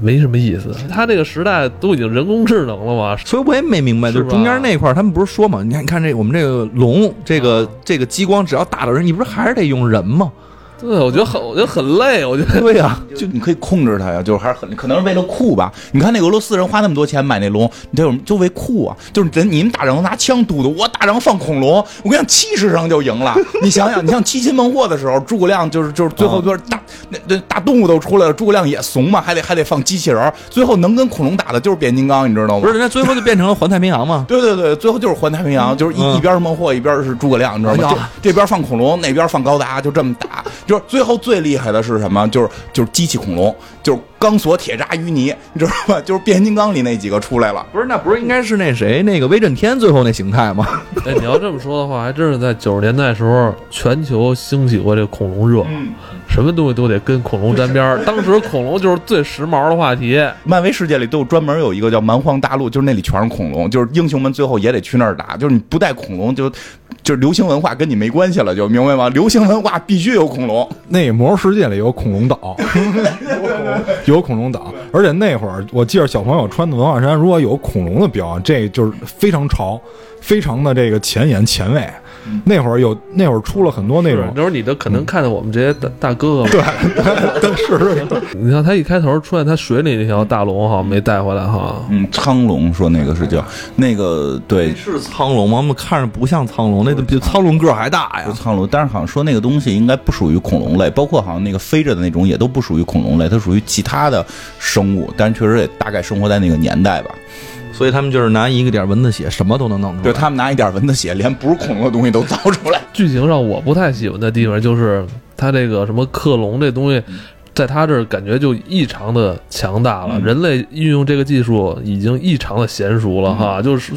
没什么意思。他这个时代都已经人工智能了嘛，所以我也没明白，是就是中间那块儿，他们不是说嘛？你看，你看这我们这个龙，这个、啊这个激光只要打到人，你不是还是得用人吗？对，我觉得很，我觉得很累，我觉得。对呀、就你可以控制它呀，就是还是很可能是为了酷吧。你看那俄罗斯人花那么多钱买那龙，你这就为酷啊！就是人你们打仗拿枪嘟嘟，我打仗放恐龙，我跟你讲气势上就赢了。你想想，你像七擒孟获的时候，诸葛亮就是就是最后就是大那那大动物都出来了，诸葛亮也怂嘛，还得还得放机器人，最后能跟恐龙打的就是变形金刚，你知道吗？不是，人家最后就变成了环太平洋嘛。对对对，最后就是环太平洋，就是一、嗯一边是孟获，一边是诸葛亮，你知道吗？这边放恐龙，那边放高达，就这么打。就是最后最厉害的是什么？就是就是机器恐龙，就是钢索、铁渣、淤泥，你知道吧？就是变形金刚里那几个出来了。不是，那不是应该是那谁那个威震天最后那形态吗？哎，你要这么说的话，还真是在九十年代时候，全球兴起过这个恐龙热，嗯，什么东西都得跟恐龙沾边儿。当时恐龙就是最时髦的话题。漫威世界里都有专门有一个叫蛮荒大陆，就是那里全是恐龙，就是英雄们最后也得去那儿打。就是你不带恐龙，就就是流行文化跟你没关系了，就明白吗？流行文化必须有恐龙。那魔兽世界里有恐龙岛，有恐龙岛，而且那会儿我记得小朋友穿的文化衫，如果有恐龙的标，这就是非常潮，非常的这个前沿前卫。那会儿有那会儿出了很多那种那时候你都可能看到我们这些大大哥哥们，但是 你看他一开头出现他水里那条大龙哈，没带回来哈。嗯，苍龙说那个是叫那个对是苍龙吗？我们看着不像苍龙，那个比苍龙个儿还大呀。苍龙，但是好像说那个东西应该不属于恐龙类，包括好像那个飞着的那种也都不属于恐龙类，它属于其他的生物，但是确实也大概生活在那个年代吧。所以他们就是拿一个点蚊子血，什么都能弄出来。对他们拿一点蚊子血，连不是恐龙的东西都造出来。剧情上我不太喜欢的地方就是他这个什么克隆这东西，在他这儿感觉就异常的强大了。嗯人类运用这个技术已经异常的娴熟了哈，就是。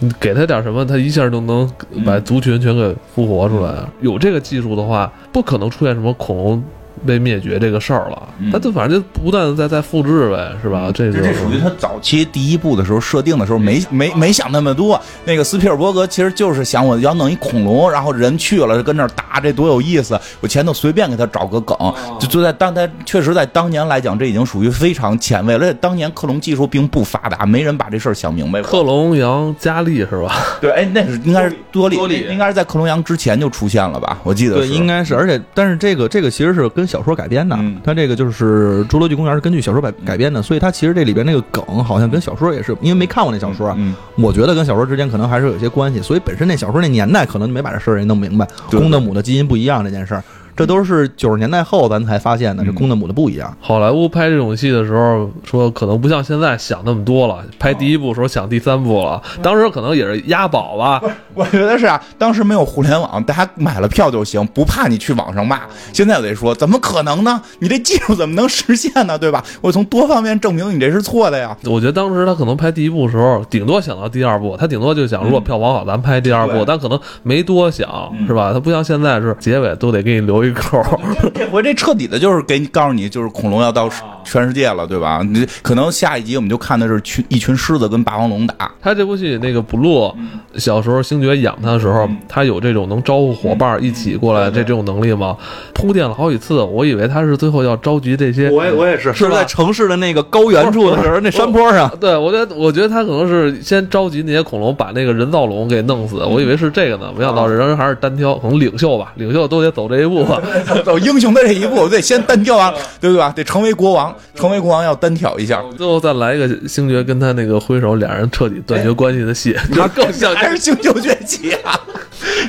你给他点什么，他一下就能把族群全给复活出来。有这个技术的话，不可能出现什么恐龙被灭绝这个事儿了。嗯他就反正就不断的在在复制呗，是吧？这个这属于他早期第一部的时候设定的时候没没没想那么多。那个斯皮尔伯格其实就是想我要弄一恐龙，然后人去了跟那儿打，这多有意思！我前头随便给他找个梗，就就在当他确实在当年来讲，这已经属于非常前卫了。而且当年克隆技术并不发达，没人把这事儿想明白过。克隆羊加利是吧？对，哎，那是应该是多利，多利应该是在克隆羊之前就出现了吧？我记得对，是应该是，而且但是这个这个其实是跟小说改编的，嗯。它这个就是《侏罗纪公园》是根据小说改改编的，所以它其实这里边那个梗好像跟小说也是，因为没看过那小说啊，嗯，我觉得跟小说之间可能还是有一些关系，所以本身那小说那年代可能就没把这事儿给弄明白，对。公的母的基因不一样这件事儿，这都是九十年代后咱才发现的，这嗯公的母的不一样。好莱坞拍这种戏的时候，说可能不像现在想那么多了。拍第一部的时候想第三部了，当时可能也是押宝吧。我觉得是啊，当时没有互联网，大家买了票就行，不怕你去网上骂。现在我得说，怎么可能呢？你这技术怎么能实现呢？对吧？我从多方面证明你这是错的呀。我觉得当时他可能拍第一部的时候，顶多想到第二部，他顶多就想，如果票房好，咱拍第二部，但可能没多想，是吧？他不像现在是结尾都得给你留一口。这回这彻底的就是给你告诉你，就是恐龙要到全世界了，对吧？你可能下一集我们就看的是群一群狮子跟霸王龙打。他这部戏那个布鲁，小时候星爵养他的时候，他有这种能招呼伙伴一起过来这这种能力吗？铺垫了好几次，我以为他是最后要召集这些。我也我也是，是在城市的那个高原处的时候，那山坡上。对，我觉得，我觉得他可能是先召集那些恐龙，把那个人造龙给弄死。我以为是这个呢，没想到人还是单挑，可能领袖吧，领袖都得走这一步。走英雄的这一步，得先单挑啊，对不对吧？得成为国王，成为国王要单挑一下。最后再来一个星爵跟他那个挥手，俩人彻底断绝关系的戏，他 更像还是星球崛起啊，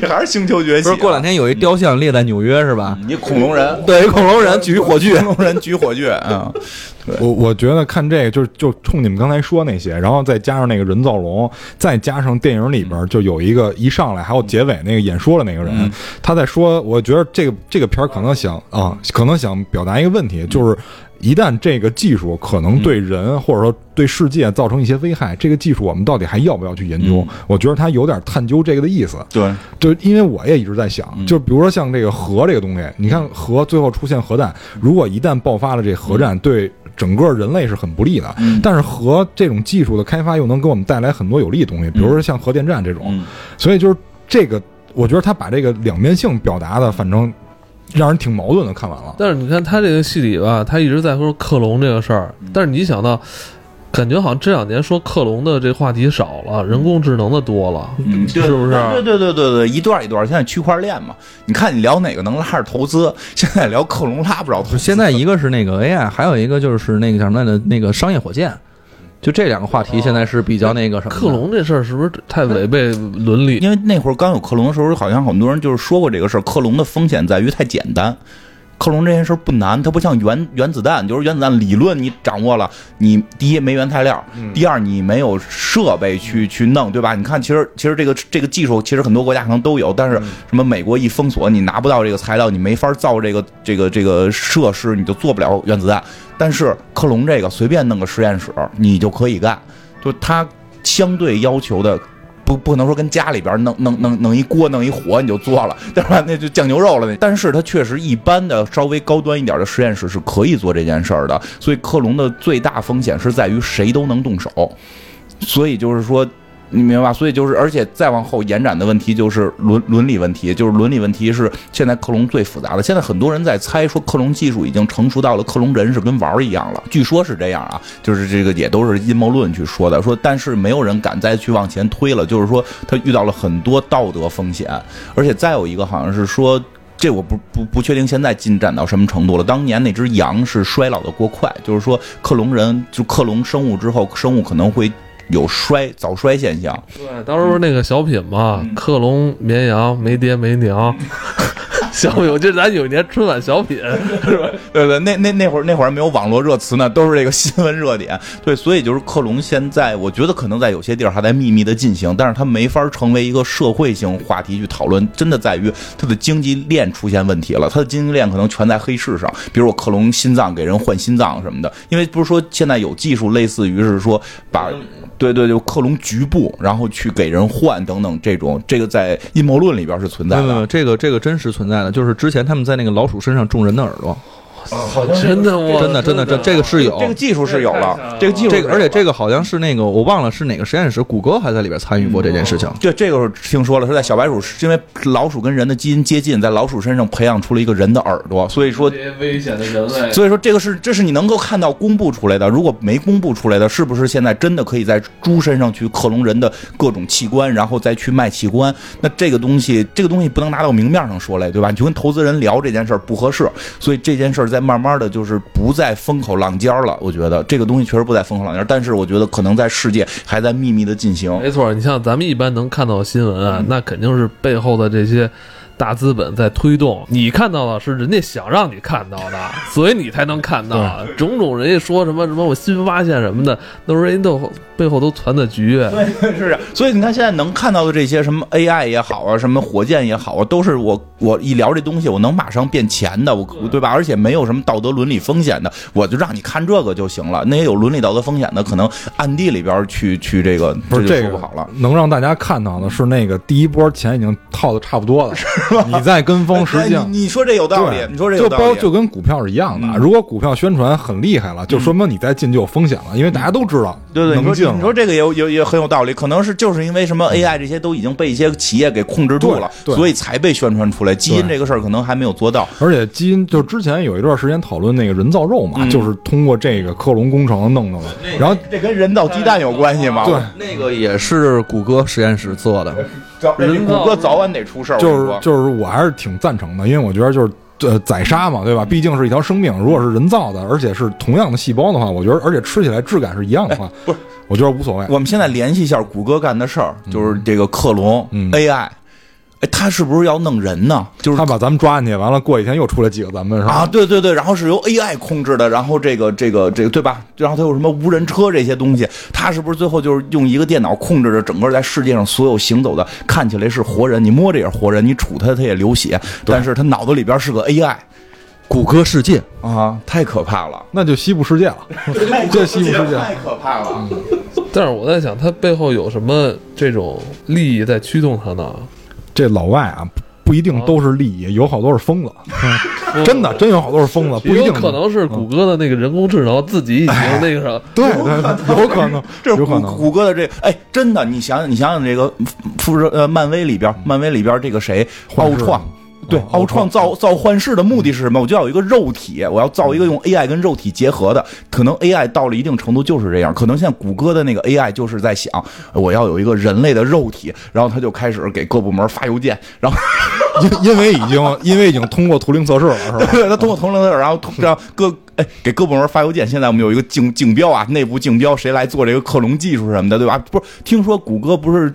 还是星球崛起、啊。不是过两天有一雕像列在纽约是吧？你恐龙人，对，恐龙人举火炬。恐龙人举火炬啊。我我觉得看这个就是就冲你们刚才说那些，然后再加上那个人造龙，再加上电影里边就有一个一上来还有结尾那个演说的那个人，嗯他在说，我觉得这个这个片儿可能想啊，可能想表达一个问题，就是一旦这个技术可能对人或者说对世界造成一些危害，这个技术我们到底还要不要去研究？我觉得他有点探究这个的意思。对，就因为我也一直在想，就比如说像这个核这个东西，你看核最后出现核弹，如果一旦爆发了这核战，对整个人类是很不利的。但是核这种技术的开发又能给我们带来很多有利的东西，比如说像核电站这种。嗯所以就是这个，我觉得他把这个两面性表达的，反正让人挺矛盾的。看完了，但是你看他这个戏里吧，他一直在说克隆这个事儿，但是你想到，感觉好像这两年说克隆的这话题少了，人工智能的多了，嗯，对是不是对对对对对，一段一段，现在区块链嘛，你看你聊哪个能拉着投资？现在聊克隆拉不着投资。现在一个是那个 AI，还有一个就是那个叫什么来着？那个商业火箭，就这两个话题现在是比较那个什么的。克隆这事儿是不是太违背伦理？因为那会儿刚有克隆的时候，好像很多人就是说过这个事儿。克隆的风险在于太简单，克隆这件事儿不难，它不像原原子弹，就是原子弹理论你掌握了，你第一没原材料，第二你没有设备去去弄，对吧？你看，其实其实这个这个技术，其实很多国家可能都有，但是什么美国一封锁，你拿不到这个材料，你没法造这个这个这个设施，你就做不了原子弹。但是克隆这个随便弄个实验室，你就可以干，就它相对要求的。不不能说跟家里边弄弄弄弄一锅弄一火你就做了，对吧？那就酱牛肉了。但是它确实一般的稍微高端一点的实验室是可以做这件事儿的。所以克隆的最大风险是在于谁都能动手，所以就是说。你明白吧？所以就是，而且再往后延展的问题就是伦伦理问题，就是伦理问题是现在克隆最复杂的。现在很多人在猜说克隆技术已经成熟到了克隆人是跟玩儿一样了，据说是这样啊，就是这个也都是阴谋论去说的，说但是没有人敢再去往前推了，就是说他遇到了很多道德风险，而且再有一个好像是说。这我不不不确定现在进展到什么程度了。当年那只羊是衰老的过快，就是说克隆人就克隆生物之后，生物可能会有衰早衰现象。对，当时不是那个小品嘛，克隆绵羊没爹没娘。小品，我记得咱有一年春晚小品是吧？对对，那那那会儿那会儿还没有网络热词呢，都是这个新闻热点。对，所以就是克隆现在，我觉得可能在有些地儿还在秘密的进行，但是它没法成为一个社会性话题去讨论。真的在于它的经济链出现问题了，它的经济链可能全在黑市上，比如我克隆心脏给人换心脏什么的。因为不是说现在有技术，类似于是说把对对就克隆局部，然后去给人换等等这种，这个在阴谋论里边是存在没有没有，的。这个这个真实存在就是之前他们在那个老鼠身上种人的耳朵，真的我真的真的这这个是有这个技术是有了，这个技术这个，而且这个。好像是那个我忘了是哪个实验室，谷歌还在里边参与过这件事情。对，这个是听说了，是在小白鼠，是因为老鼠跟人的基因接近，在老鼠身上培养出了一个人的耳朵，所以说这，些危险的人类，所以说这个是这是你能够看到公布出来的。如果没公布出来的，是不是现在真的可以在猪身上去克隆人的各种器官，然后再去卖器官？那这个东西，这个东西不能拿到明面上说来，对吧？你就跟投资人聊这件事儿不合适，所以这件事儿在慢慢的就是不再风口浪尖了。我觉得这个东西确实不在风口浪尖，但是我觉得可能在世界还在秘密的进行。没错，你像咱们一般能看到新闻啊，那肯定是背后的这些大资本在推动。你看到的是人家想让你看到的，所以你才能看到。种种人家说什么什么我新发现什么的，都是人家都背后都攒的局。对，是啊，所以你看现在能看到的这些什么 AI 也好啊，什么火箭也好啊，都是我我一聊这东西，我能马上变钱的，我对吧？而且没有什么道德伦理风险的，我就让你看这个就行了。那些有伦理道德风险的，可能暗地里边去去这个，不是这个说不好了。能让大家看到的是那个第一波钱已经套的差不多了，你在跟风，实际哎上你你说这有道理，你说这有就包道理。就跟股票是一样的。嗯如果股票宣传很厉害了，就说明你在进就有风险了，因为大家都知道对对，你说能进。你说这个也有也也很有道理，可能是就是因为什么 AI 这些都已经被一些企业给控制住了，所以才被宣传出来。基因这个事儿可能还没有做到。而且基因就之前有一段时间讨论那个人造肉嘛，嗯就是通过这个克隆工程弄的嘛。然后这跟人造鸡蛋有关系吗？对，那个也是谷歌实验室做的，谷歌早晚得出事儿。就是说就是我还是挺赞成的，因为我觉得就是。呃，宰杀嘛，对吧？毕竟是一条生命，如果是人造的，而且是同样的细胞的话，我觉得，而且吃起来质感是一样的话，不是，我觉得无所谓。我们现在联系一下谷歌干的事儿，就是这个克隆、嗯 AI，哎，他是不是要弄人呢？就是他把咱们抓进去，完了过几天又出来几个咱们，是吧？啊，对对对，然后是由 AI 控制的，然后这个这个这个对吧？然后他有什么无人车这些东西，他是不是最后就是用一个电脑控制着整个在世界上所有行走的，看起来是活人，你摸着也是活人，你杵他他也流血，但是他脑子里边是个 AI 谷歌世界。啊，太可怕了，那就西部世界了，这西部世界太可怕了。但是我在想，它背后有什么这种利益在驱动它呢？这老外啊，不不一定都是利益，有好多是疯子，真的真有好多是疯子，不一定可能是谷歌的那个人工智能自己已经那个啥，对对对，有可能，这是谷有可能。谷歌的这哎，真的，你想想，你想想这个复仇呃，漫威里边，漫威里边这个谁，奥创，对，奥创造造幻视的目的是什么？我就要有一个肉体，我要造一个用 AI 跟肉体结合的。可能 AI 到了一定程度就是这样。可能现在谷歌的那个 AI 就是在想，我要有一个人类的肉体，然后他就开始给各部门发邮件，然后因因为已经因为已经通过图灵测试了，是吧？他通过图灵测试，然后通让各哎给各部门发邮件。现在我们有一个竞竞标啊，内部竞标，谁来做这个克隆技术什么的，对吧？不是听说谷歌不是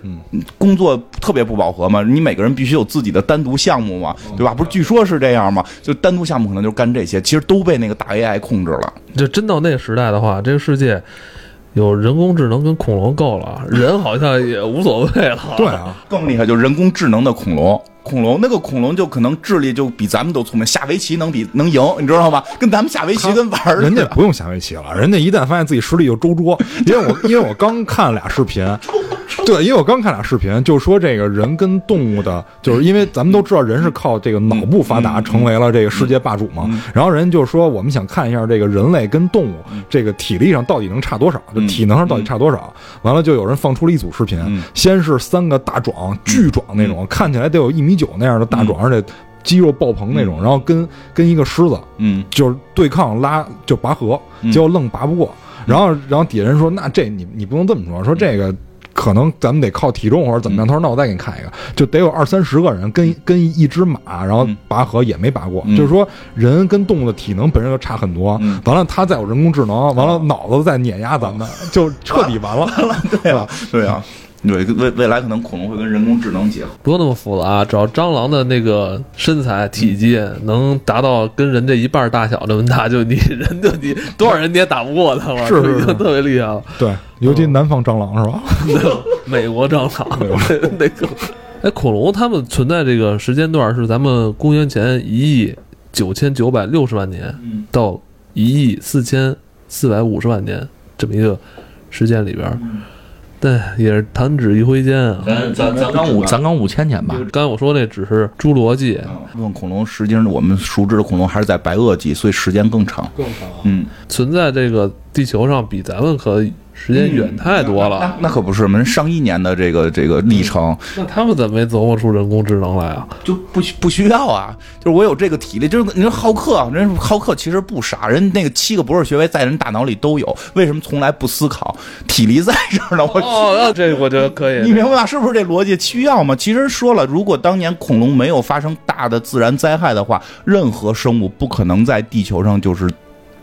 工作特别不饱和吗？你每个人必须有自己的单独项目嘛，对吧？不是据说是这样吗？就单独项目可能就干这些，其实都被那个大 AI 控制了。就真到那个时代的话，这个世界有人工智能跟恐龙够了，人好像也无所谓了。对啊，更厉害就人工智能的恐龙。恐龙那个恐龙就可能智力就比咱们都聪明，下围棋能比能赢，你知道吗？跟咱们下围棋跟玩儿似的。人家不用下围棋了，人家一旦发现自己实力就周桌。因为我因为我刚看俩视频，对，因为我刚看俩视频，就说这个人跟动物的，就是因为咱们都知道人是靠这个脑部发达成为了这个世界霸主嘛。然后人就说我们想看一下这个人类跟动物这个体力上到底能差多少，就体能上到底差多少。完了就有人放出了一组视频，先是三个大壮巨壮那种，看起来得有一米九那样的大壮，而且肌肉爆棚那种，然后跟跟一个狮子，嗯，就是对抗拉就拔河，结果愣拔不过。然后然后底下人说，那这你你不能这么说，说这个。可能咱们得靠体重或者怎么样。他说：“那我再给你看一个，就得有二三十个人跟跟一只马，然后拔河也没拔过。就是说，人跟动物的体能本身就差很多。完了，他再有人工智能，完了脑子再碾压咱们，就彻底完了。完了，对了，对啊，对未未来可能恐龙会跟人工智能结合，不用那么复杂，只要蟑螂的那个身材体积能达到跟人这一半大小这么大，就你 人就你多少人你也打不过它了，是是是特别厉害了。对，尤其南方蟑螂是吧？美国蟑螂 那个，哎，恐龙它们存在这个时间段是咱们公元前一亿九千九百六十万年到一亿四千四百五十万年这么一个时间里边儿，对，也是弹指一挥间啊。咱咱咱刚五咱刚五千年吧，刚才我说那只是侏罗纪，问恐龙，实际上我们熟知的恐龙还是在白垩纪，所以时间更长。更长。嗯，存在这个地球上比咱们可时间远太多了。那那可不是，我们上亿年的这个这个历程，那他们怎么没琢磨出人工智能来啊？就不需不需要啊。就是我有这个体力，就是你说浩克，人浩克其实不傻，人那个七个博士学位在人大脑里都有，为什么从来不思考？体力在这儿呢。我哦，这我觉得可以。你明白吧？是不是这逻辑需要吗？其实说了，如果当年恐龙没有发生大的自然灾害的话，任何生物不可能在地球上就是。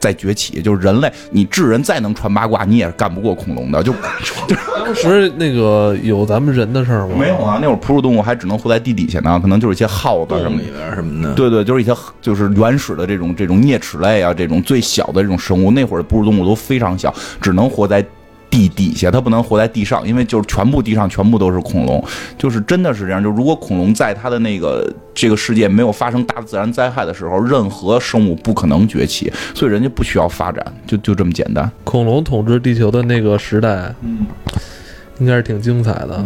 再崛起，就是人类，你智人再能传八卦，你也干不过恐龙的。就 当时那个有咱们人的事儿吗？没有啊，那会儿哺乳动物还只能活在地底下呢，可能就是一些耗子什么里边什么的。对对，就是一些就是原始的这种这种啮齿类啊，这种最小的这种生物。那会儿的哺乳动物都非常小，只能活在地底下，它不能活在地上，因为就是全部地上全部都是恐龙，就是真的是这样。就如果恐龙在它的那个这个世界没有发生大自然灾害的时候，任何生物不可能崛起，所以人家不需要发展，就就这么简单。恐龙统治地球的那个时代，嗯，应该是挺精彩的。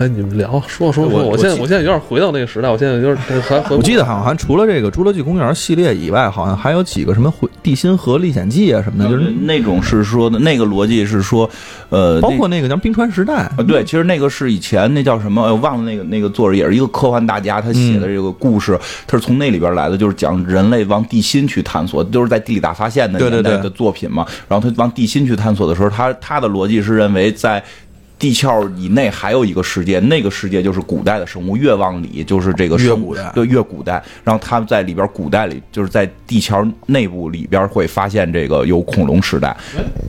哎，你们聊说说说，我我现在我现在有点回到那个时代，我现在有点还回我记得好像除了这个《侏罗纪公园》系列以外，好像还有几个什么《地心河历险记》啊什么的，就是那种是说的那个逻辑是说，呃，包括那个叫《冰川时代》啊，对，其实那个是以前那叫什么，我忘了那个那个作者也是一个科幻大家，他写的这个故事，他是从那里边来的，就是讲人类往地心去探索，都是在地理大发现的年代的作品嘛。然后他往地心去探索的时候，他他的逻辑是认为在。地壳以内还有一个世界，那个世界就是古代的生物，越往里就是这个越古代，对，越古代。然后他们在里边，古代里就是在地壳内部里边会发现这个有恐龙时代。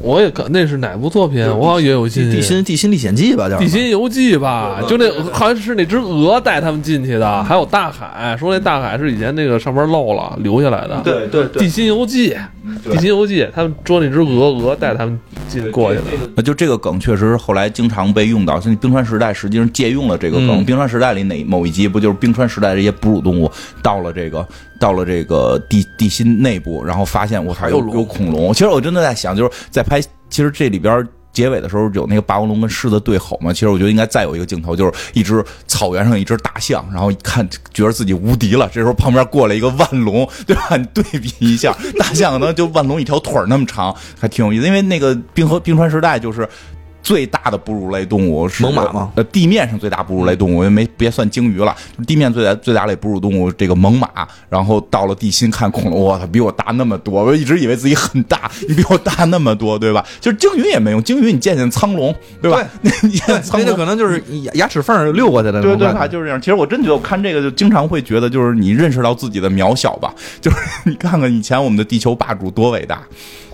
我也看那是哪部作品？我好像也有《地心地心历险记》吧，叫《地心游记》吧？就那好像是那只鹅带他们进去的，还有大海，说那大海是以前那个上面漏了留下来的。对对对，《地心游记》，《地心游记》，他们捉那只鹅，鹅带他们进过去的。那就这个梗确实后来经常。常被用到，像冰川时代实际上借用了这个梗。冰川时代里哪某一集不就是冰川时代这些哺乳动物到了这个到了这个地地心内部，然后发现我操有有恐龙。其实我真的在想，就是在拍，其实这里边结尾的时候有那个霸王龙跟狮子对吼嘛。其实我觉得应该再有一个镜头，就是一只草原上一只大象，然后一看觉得自己无敌了。这时候旁边过来一个万龙，对吧？你对比一下，大象可能就万龙一条腿那么长，还挺有意思。因为那个冰河冰川时代就是。最大的哺乳类动物是猛犸吗？呃，地面上最大哺乳类动物，没别算鲸鱼了，地面最大最大类哺乳动物这个猛犸，然后到了地心看恐龙，我操，比我大那么多，我一直以为自己很大，你比我大那么多，对吧？就是鲸鱼也没用，鲸鱼你见见苍龙，对吧？你见见苍龙可能就是牙牙齿缝儿溜过去的那对对，种感觉。他就是这样。其实我真觉得，我看这个就经常会觉得，就是你认识到自己的渺小吧。就是你看看以前我们的地球霸主多伟大，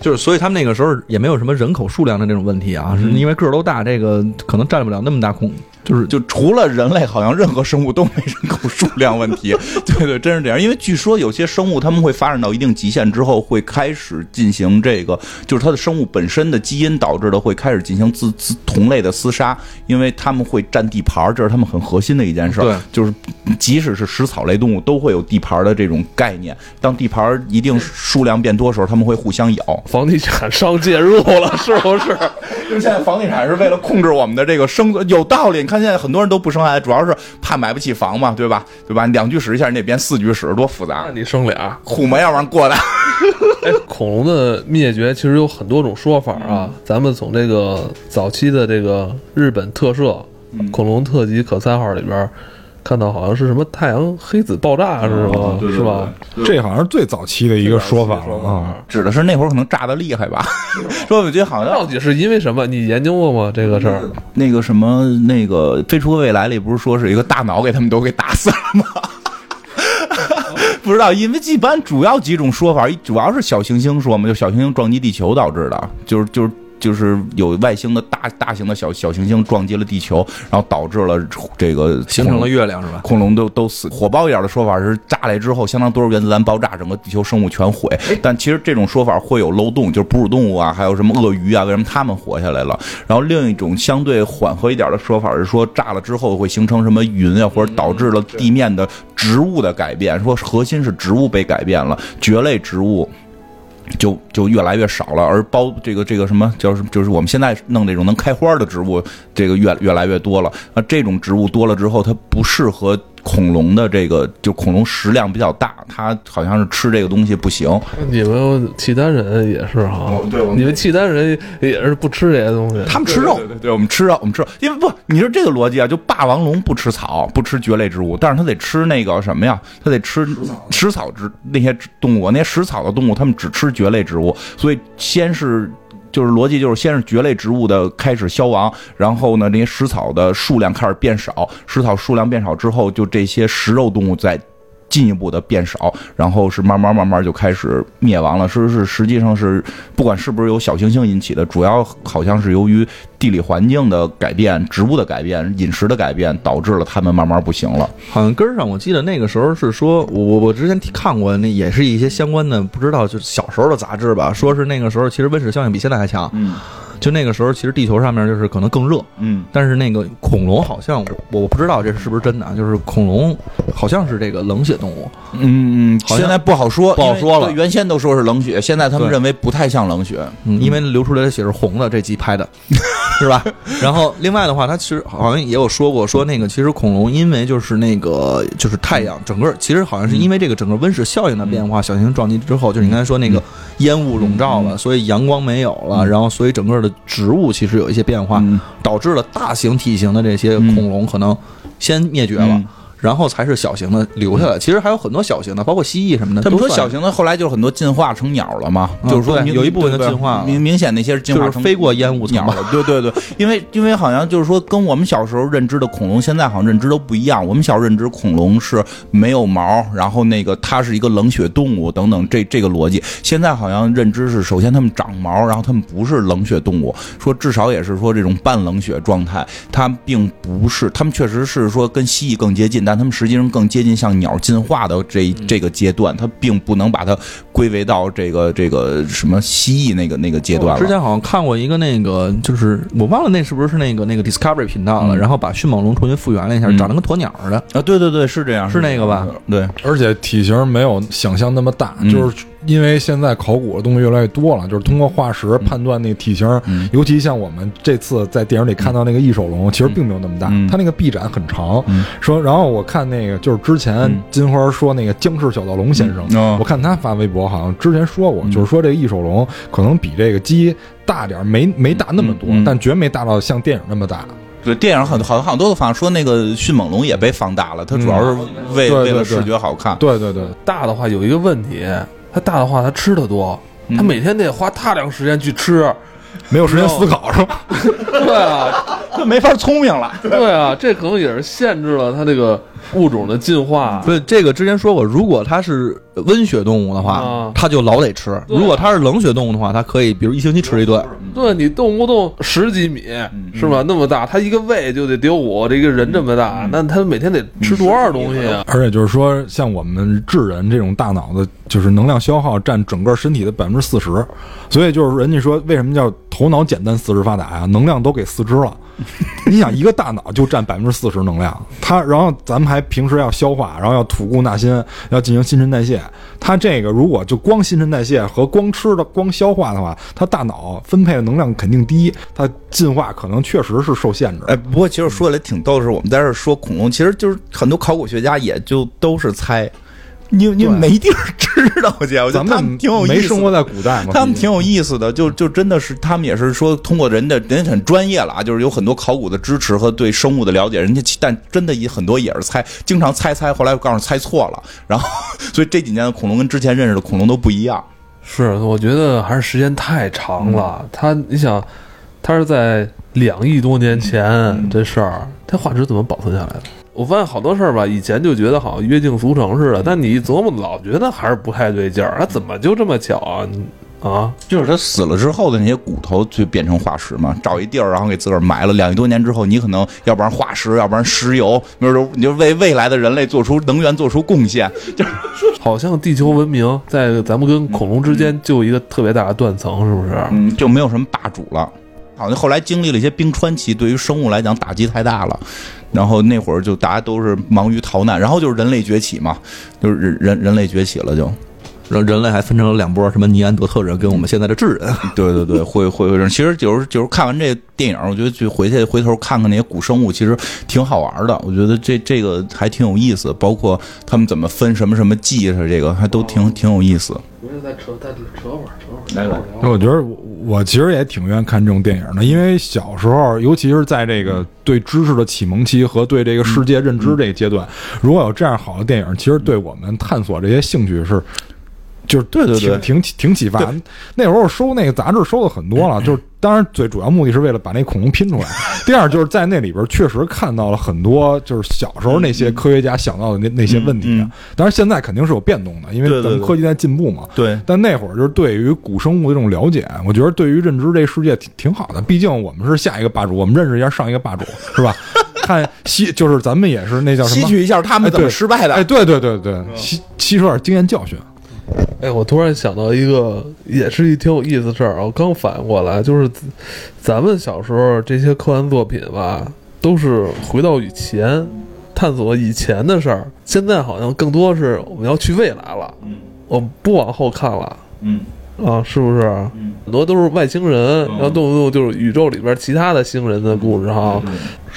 就是所以他们那个时候也没有什么人口数量的那种问题啊，是因为个儿都大，这个可能占不了那么大空，就是就除了人类，好像任何生物都没人口数量问题。对对，真是这样。因为据说有些生物，它们会发展到一定极限之后，会开始进行这个，就是它的生物本身的基因导致的，会开始进行自自同类的厮杀，因为它们会占地盘儿，这是它们很核心的一件事儿。对，就是即使是食草类动物，都会有地盘儿的这种概念。当地盘儿一定数量变多的时候，它们会互相咬。房地产商介入了，是不是？就是现在房地产是为了控制我们的这个生存，有道理。你看现在很多人都不生孩子，主要是怕买不起房嘛，对吧？对吧？两居室一下，你得变四居室，多复杂那。你生俩。虎门要不然过来，哎，恐龙的灭绝其实有很多种说法啊。咱们从这个早期的这个日本特摄《恐龙特辑可赛号》里边看到，好像是什么太阳黑子爆炸是吗？是吧？这好像是最早期的一个说法了啊。指的是那会儿可能炸的厉害吧？说我觉得好像到底是因为什么？你研究过吗？这个事儿？那个什么那个《飞出未来》里不是说是一个大脑给他们都给打死了吗？不知道，因为一般主要几种说法，主要是小行星说嘛，就小行星撞击地球导致的，就是就是就是有外星的大大型的小小行星撞击了地球，然后导致了这个形成了月亮是吧？恐龙都都死。火爆一点的说法是炸来之后，相当多少原子弹爆炸，整个地球生物全毁。但其实这种说法会有漏洞，就是哺乳动物啊，还有什么鳄鱼啊，为什么它们活下来了？然后另一种相对缓和一点的说法是说，炸了之后会形成什么云啊，或者导致了地面的植物的改变，说核心是植物被改变了，蕨类植物。就就越来越少了，而包这个这个什么叫什么，就是我们现在弄这种能开花的植物，这个越越来越多了。那这种植物多了之后，它不适合恐龙的这个，就恐龙食量比较大，它好像是吃这个东西不行。你们契丹人也是哈？对，你们契丹人也是不吃这些东西。他们吃肉对，对对，我们吃肉，我们吃肉，因为不，你说这个逻辑啊，就霸王龙不吃草，不吃蕨类植物，但是它得吃那个什么呀？它得吃食草植那些动物，那些食草的动物，它们只吃蕨类植物，所以先是。就是逻辑就是先是蕨类植物的开始消亡，然后呢，那些食草的数量开始变少，食草数量变少之后，就这些食肉动物在进一步的变少，然后是慢慢慢慢就开始灭亡了。是是，实际上是不管是不是由小行星引起的，主要好像是由于地理环境的改变、植物的改变、饮食的改变，导致了它们慢慢不行了。好像根儿上，我记得那个时候是说，我我我之前看过，那也是一些相关的，不知道就小时候的杂志吧，说是那个时候其实温室效应比现在还强，嗯就那个时候其实地球上面就是可能更热，嗯，但是那个恐龙好像我我不知道这是不是真的啊，就是恐龙好像是这个冷血动物，嗯嗯，好像现在不好说，不好说了原先都说是冷血，现在他们认为不太像冷血。嗯，因为流出来的血是红的，这集拍的，是吧？然后另外的话，他其实好像也有说过，说那个其实恐龙因为就是那个就是太阳整个其实好像是因为这个整个温室效应的变化，小行星撞击之后，就是你刚才说那个烟雾笼罩了，所以阳光没有了，然后所以整个的植物其实有一些变化，嗯导致了大型体型的这些恐龙可能先灭绝了。嗯然后才是小型的留下来，其实还有很多小型的，包括蜥蜴什么的。他们说小型的后来就是很多进化成鸟了嘛，嗯就是说明有一部分的进化明明显那些是进化成就是飞过烟雾鸟了，对对对，因为因为好像就是说跟我们小时候认知的恐龙，现在好像认知都不一样。我们小时候认知恐龙是没有毛，然后那个它是一个冷血动物等等这这个逻辑。现在好像认知是，首先它们长毛，然后它们不是冷血动物，说至少也是说这种半冷血状态，它并不是，它们确实是说跟蜥蜴更接近，但他们实际上更接近像鸟进化的这这个阶段，它并不能把它归为到这个这个什么蜥蜴那个那个阶段了。之前好像看过一个那个，就是我忘了那是不是那个那个 Discovery 频道了，嗯然后把迅猛龙重新复原了一下，嗯长得跟鸵鸟似的。啊，对对对，是这样，是那个吧？对，而且体型没有想象那么大，嗯就是因为现在考古的东西越来越多了，就是通过化石判断那个体型，嗯尤其像我们这次在电影里看到那个异手龙，其实并没有那么大，嗯它那个臂展很长。嗯说，然后我看那个就是之前嗯金花说那个僵尸小盗龙先生，我看他发微博好像之前说过，嗯就是说这个异兽龙可能比这个鸡大点儿，没没大那么多，嗯嗯但绝没大到像电影那么大。对，电影很好像好像都放说那个迅猛龙也被放大了，它主要是为、对对对为了视觉好看。对对对，大的话有一个问题，它大的话它吃的多，嗯它每天得花大量时间去吃。没有时间思考是吧？对啊，就没法聪明了。对啊，这可能也是限制了他这个物种的进化。所以这个之前说过，如果它是温血动物的话啊，它就老得吃；对如果它是冷血动物的话，它可以比如一星期吃一顿。对你动不动十几米是吧？那么大，它一个胃就得得有我这个人这么大，那它每天得吃多少东西啊？而且就是说，像我们智人这种大脑的，就是能量消耗占整个身体的百分之四十，所以就是人家说为什么叫头脑简单四肢发达呀？能量都给四肢了。你想，一个大脑就占百分之四十能量，它然后咱们还平时要消化，然后要吐故纳新，要进行新陈代谢。它这个如果就光新陈代谢和光吃的、光消化的话，它大脑分配的能量肯定低，它进化可能确实是受限制。哎，不过其实说起来挺逗的是，我们在这儿说恐龙，其实就是很多考古学家也就都是猜，你你对没地儿知道去，我觉得他们挺有意思。没生活在古代嘛，他们挺有意思的，就就真的是他们也是说通过人的人很专业了啊，就是有很多考古的支持和对生物的了解，人家但真的也很多也是猜，经常猜猜，后来告诉猜错了，然后所以这几年的恐龙跟之前认识的恐龙都不一样。是，我觉得还是时间太长了。他，你想，他是在两亿多年前这事儿，它化石怎么保存下来的？我发现好多事儿吧，以前就觉得好像约定俗成似的，但你一琢磨，老觉得还是不太对劲儿。它怎么就这么巧啊？啊，就是他死了之后的那些骨头就变成化石嘛，找一地儿然后给自个儿埋了。两亿多年之后，你可能要不然化石，要不然石油，比如说你就为未来的人类做出能源做出贡献。就 是好像地球文明在咱们跟恐龙之间就有一个特别大的断层，是不是？嗯，就没有什么霸主了。好像后来经历了一些冰川期，对于生物来讲打击太大了。然后那会儿就大家都是忙于逃难，然后就是人类崛起嘛，就是人人人类崛起了就。人人类还分成了两波，什么尼安德特人跟我们现在的智人。对对对，会会会。其实就是就是看完这电影，我觉得就回去回头看看那些古生物，其实挺好玩的。我觉得这这个还挺有意思，包括他们怎么分什么什么季是这个，还都挺挺有意思。不是在扯，再扯会儿，扯会来来那我觉得我我其实也挺愿意看这种电影的，因为小时候，尤其是在这个对知识的启蒙期和对这个世界认知这个阶段，如果有这样好的电影，其实对我们探索这些兴趣是。就是对对对挺挺挺启发。那时候收那个杂志收的很多了，就是当然最主要目的是为了把那恐龙拼出来。第二就是在那里边确实看到了很多就是小时候那些科学家想到的那那些问题。当然现在肯定是有变动的，因为咱们科技在进步嘛。对，但那会儿就是对于古生物的这种了解，我觉得对于认知这世界挺挺好的。毕竟我们是下一个霸主，我们认识一下上一个霸主，是吧？看吸就是咱们也是那叫什么？吸取一下他们怎么失败的。哎，对对对对，吸吸收点经验教训。哎，我突然想到一个，也是一挺有意思的事儿。我刚反应过来，就是咱们小时候这些科幻作品吧，都是回到以前，探索以前的事儿。现在好像更多是我们要去未来了，我们不往后看了嗯啊，是不是？嗯很多都是外星人，然后动不动就是宇宙里边其他的星人的故事哈。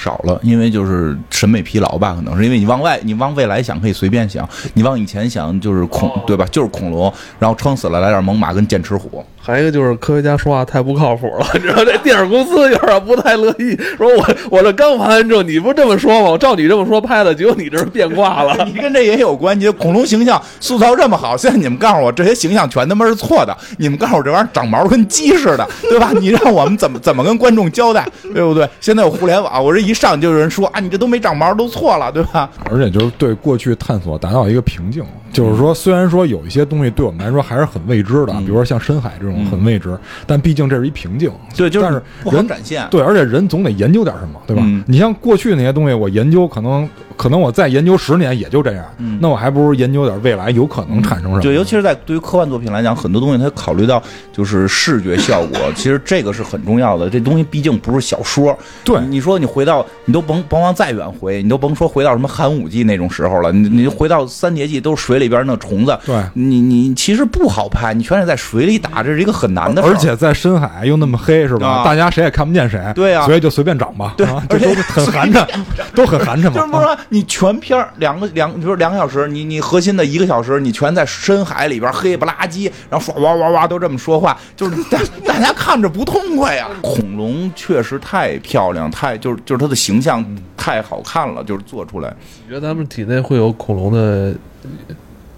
少了，因为就是审美疲劳吧，可能是因为你往外，你往未来想可以随便想，你往以前想就是恐，对吧？就是恐龙，然后撑死了来点猛犸跟剑齿虎。还有一个就是科学家说话太不靠谱了，你知道这电影公司有点不太乐意，说我我这刚拍完之后，你不这么说吗？我照你这么说拍的，结果你这是变卦了。你跟这也有关系，恐龙形象塑造这么好，现在你们告诉我这些形象全他妈是错的，你们告诉我这玩意儿长毛跟鸡似的，对吧？你让我们怎么怎么跟观众交代，对不对？现在有互联网，我这一上就有人说啊，你这都没长毛，都错了，对吧？而且就是对过去探索达到一个瓶颈，就是说，虽然说有一些东西对我们来说还是很未知的，比如说像深海这种很未知，但毕竟这是一瓶颈。对，就但是人展现。对，而且人总得研究点什么，对吧？嗯你像过去那些东西，我研究可能可能我再研究十年也就这样，嗯那我还不如研究点未来有可能产生什么。对，尤其是在对于科幻作品来讲，很多东西它考虑到就是视觉效果，其实这个是很重要的。这东西毕竟不是小说，对你说你回到，你都甭甭往再远回，你都甭说回到什么寒武纪那种时候了，你你回到三叠纪都是水里边那虫子，对你你其实不好拍，你全是在水里打，这是一个很难的事儿。而且在深海又那么黑，是吧？啊大家谁也看不见谁，对啊所以就随便长吧，对啊，这都很寒碜，都很寒碜嘛。就是说你全片儿两个两，比如说两个小时，你你核心的一个小时，你全在深海里边黑不拉几，然后唰哇哇哇都这么说话，就是 大大家看着不痛快呀。恐龙确实太漂亮，太就是就是它的形象太好看了，就是做出来。你觉得咱们体内会有恐龙的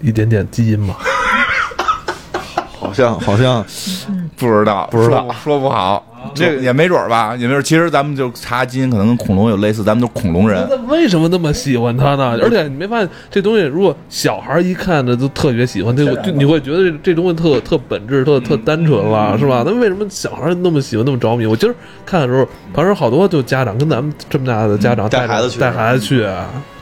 一点点基因吗？好像好像不知道，不知道说说不好，这也没准儿吧，也没准儿。其实咱们就查基因，可能跟恐龙有类似，咱们都是恐龙人。那为什么那么喜欢它呢？而且你没发现这东西，如果小孩一看着都特别喜欢，这个就你会觉得这这东西特特本质、特特单纯了，是吧？那为什么小孩那么喜欢、那么着迷？我今儿看的时候，旁边好多就家长跟咱们这么大的家长带孩子去带孩子去，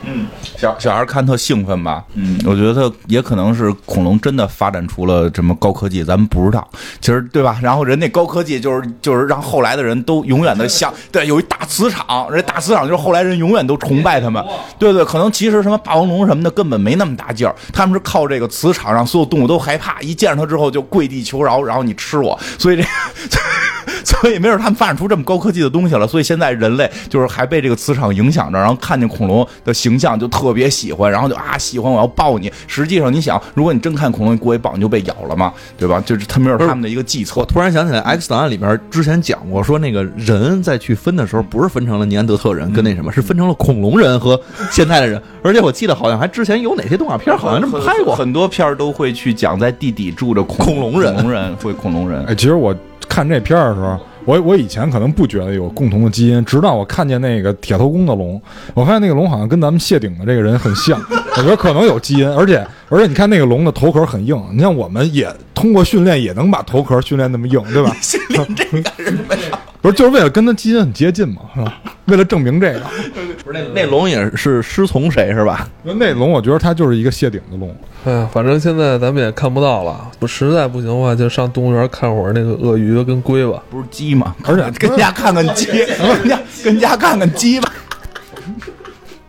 嗯小小孩看特兴奋吧？嗯，我觉得也可能是恐龙真的发展出了什么高科技，咱们不知道。其实对吧？然后人那高科技就是就是让后来的人都永远的像对，有一大磁场，这大磁场就是后来人永远都崇拜他们。对对，可能其实什么霸王龙什么的根本没那么大劲儿，他们是靠这个磁场让所有动物都害怕，一见着它之后就跪地求饶，然后你吃我。所以这。所以没准他们发展出这么高科技的东西了，所以现在人类就是还被这个磁场影响着，然后看见恐龙的形象就特别喜欢，然后就啊喜欢我要抱你。实际上你想，如果你真看恐龙，你过一抱你就被咬了嘛，对吧？就是他没准他们的一个计策我。突然想起来，《X 档案》里边之前讲过，说那个人在去分的时候，不是分成了尼安德特人跟那什么，是分成了恐龙人和现在的人。而且我记得好像还之前有哪些动画片好像这么拍过。很多片儿都会去讲在地底住着恐恐龙人恐龙人会恐龙人。哎，其实我看这片儿的时候，我我以前可能不觉得有共同的基因，直到我看见那个铁头功的龙，我发现那个龙好像跟咱们谢顶的这个人很像，我觉得可能有基因，而且而且你看那个龙的头壳很硬，你像我们也通过训练也能把头壳训练那么硬，对吧？训练这个是为啥？不是就是为了跟他基因很接近嘛，是吧？为了证明这个，不是那那龙也是师从谁是吧？因为那龙我觉得它就是一个谢顶的龙。哎呀，反正现在咱们也看不到了。我实在不行的话，就上动物园看会儿那个鳄鱼跟龟吧。不是鸡吗？而且 跟家看看鸡，跟家跟家看看鸡吧。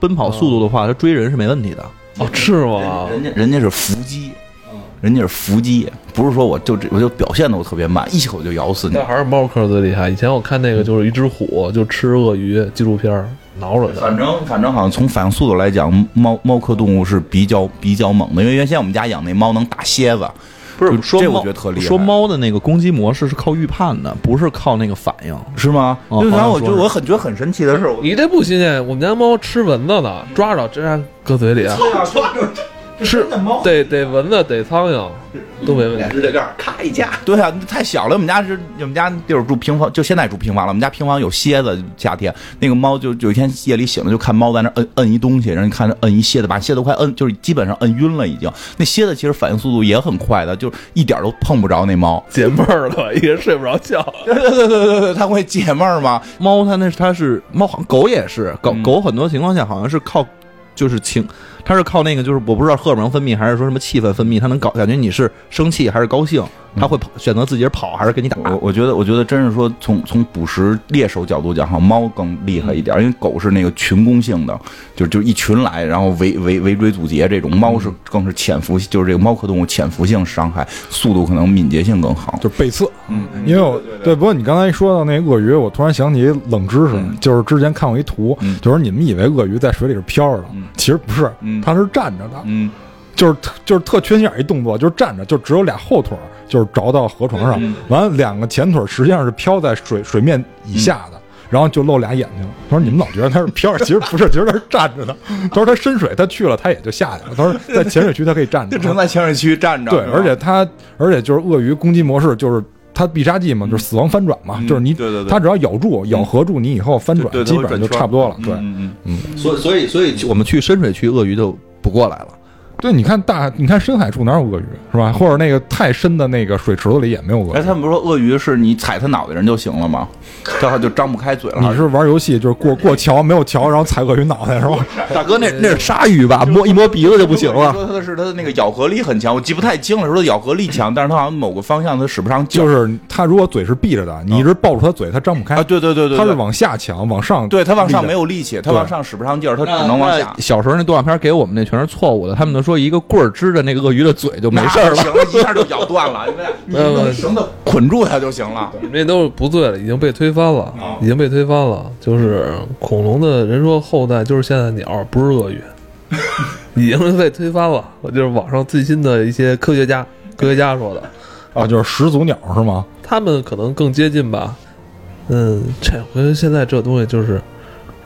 奔跑速度的话，它追人是没问题的。哦，是吗？人家人家是伏击，人家是伏击，不是说我就这我就表现的我特别慢，一口就咬死你那。还是猫科最厉害。以前我看那个就是一只虎就吃鳄鱼纪录片儿，挠着它。反正反正好像从反应速度来讲，猫猫科动物是比较比较猛的，因为原先我们家养那猫能打蝎子，不就这我是说猫觉得特厉害说猫的那个攻击模式是靠预判的，不是靠那个反应。是吗？哦就然后我就我很觉得很神奇的是，你这不新鲜，我们家猫吃蚊子呢，抓着直接搁嘴里，吃逮逮蚊子逮苍蝇都没问题。指甲盖儿咔一夹，对啊，太小了。我们家是我们家地儿住平房，就现在住平房了。我们家平房有蝎子，夏天那个猫就有一天夜里醒了，就看猫在那摁摁一东西，然后你看着摁一蝎子，把蝎子快摁，就是基本上摁晕了已经。那蝎子其实反应速度也很快的，就一点都碰不着那猫。解闷儿了，一人睡不着觉。对对对对对对，它会解闷儿吗？猫它那它是猫，好像狗也是狗嗯狗很多情况下好像是靠就是情，他是靠那个就是我不知道荷尔蒙分泌还是说什么气氛分泌，他能搞感觉你是生气还是高兴，它会跑选择自己跑还是跟你打。我我觉得，我觉得真是说从从捕食猎手角度讲，哈，猫更厉害一点，因为狗是那个群攻性的，就就一群来，然后围围围追堵截这种，猫是更是潜伏，就是这个猫科动物潜伏性伤害，速度可能敏捷性更好。就是背刺，嗯，因为我对，不过你刚才说到那个鳄鱼，我突然想起一冷知识，嗯。就是之前看过一图，嗯。就是你们以为鳄鱼在水里是飘着的，嗯。其实不是，嗯。它是站着的，嗯就是特就是特缺心眼儿一动作，就是站着，就只有俩后腿儿就是着到河床上，嗯完了两个前腿儿实际上是飘在水水面以下的。然后就露俩眼睛。他说：“你们老觉得他是飘着，其实不是，其实他是站着的。”他说：“他深水，他去了，他也就下去了。”他说：“在浅水区，他可以站着。”就只能在浅水区站着。对，而且他，而且就是鳄鱼攻击模式，就是它必杀技嘛，就是死亡翻转嘛，嗯就是你对对对它只要咬住、咬合住你以后翻转，对，基本上就差不多了。对，嗯嗯所以所以所以我们去深水区，鳄鱼就不过来了。对，你看大，你看深海处哪有鳄鱼是吧？或者那个太深的那个水池子里也没有鳄鱼哎，他们不是说鳄鱼是你踩它脑袋人就行了吗？它就张不开嘴了。你是玩游戏就是过过桥没有桥，然后踩鳄鱼脑袋是吧？大哥，那那是鲨鱼吧？摸一摸鼻子就不行了。说它的是它的那个咬合力很强，我记不太清了，说它咬合力强，但是它好像某个方向它使不上劲儿。就是它如果嘴是闭着的，你一直抱住它嘴，它张不开。啊，对对对对，对它是往下抢，往上。对它往上没有。力气，它往上使不上劲儿，它只能往下。小时候那动画片给我们那全是错误的，他们都说说一个棍儿支着那个鳄鱼的嘴就没事儿了。行了，一下就咬断了，因为 你用绳子捆住它就行了。你们这都是不对了，已经被推翻了，啊已经被推翻了。就是恐龙的人说后代就是现在的鸟，不是鳄鱼，已经被推翻了。我就是网上最新的一些科学家科学家说的，啊，就是始祖鸟是吗？他们可能更接近吧。嗯，这回现在这东西就是，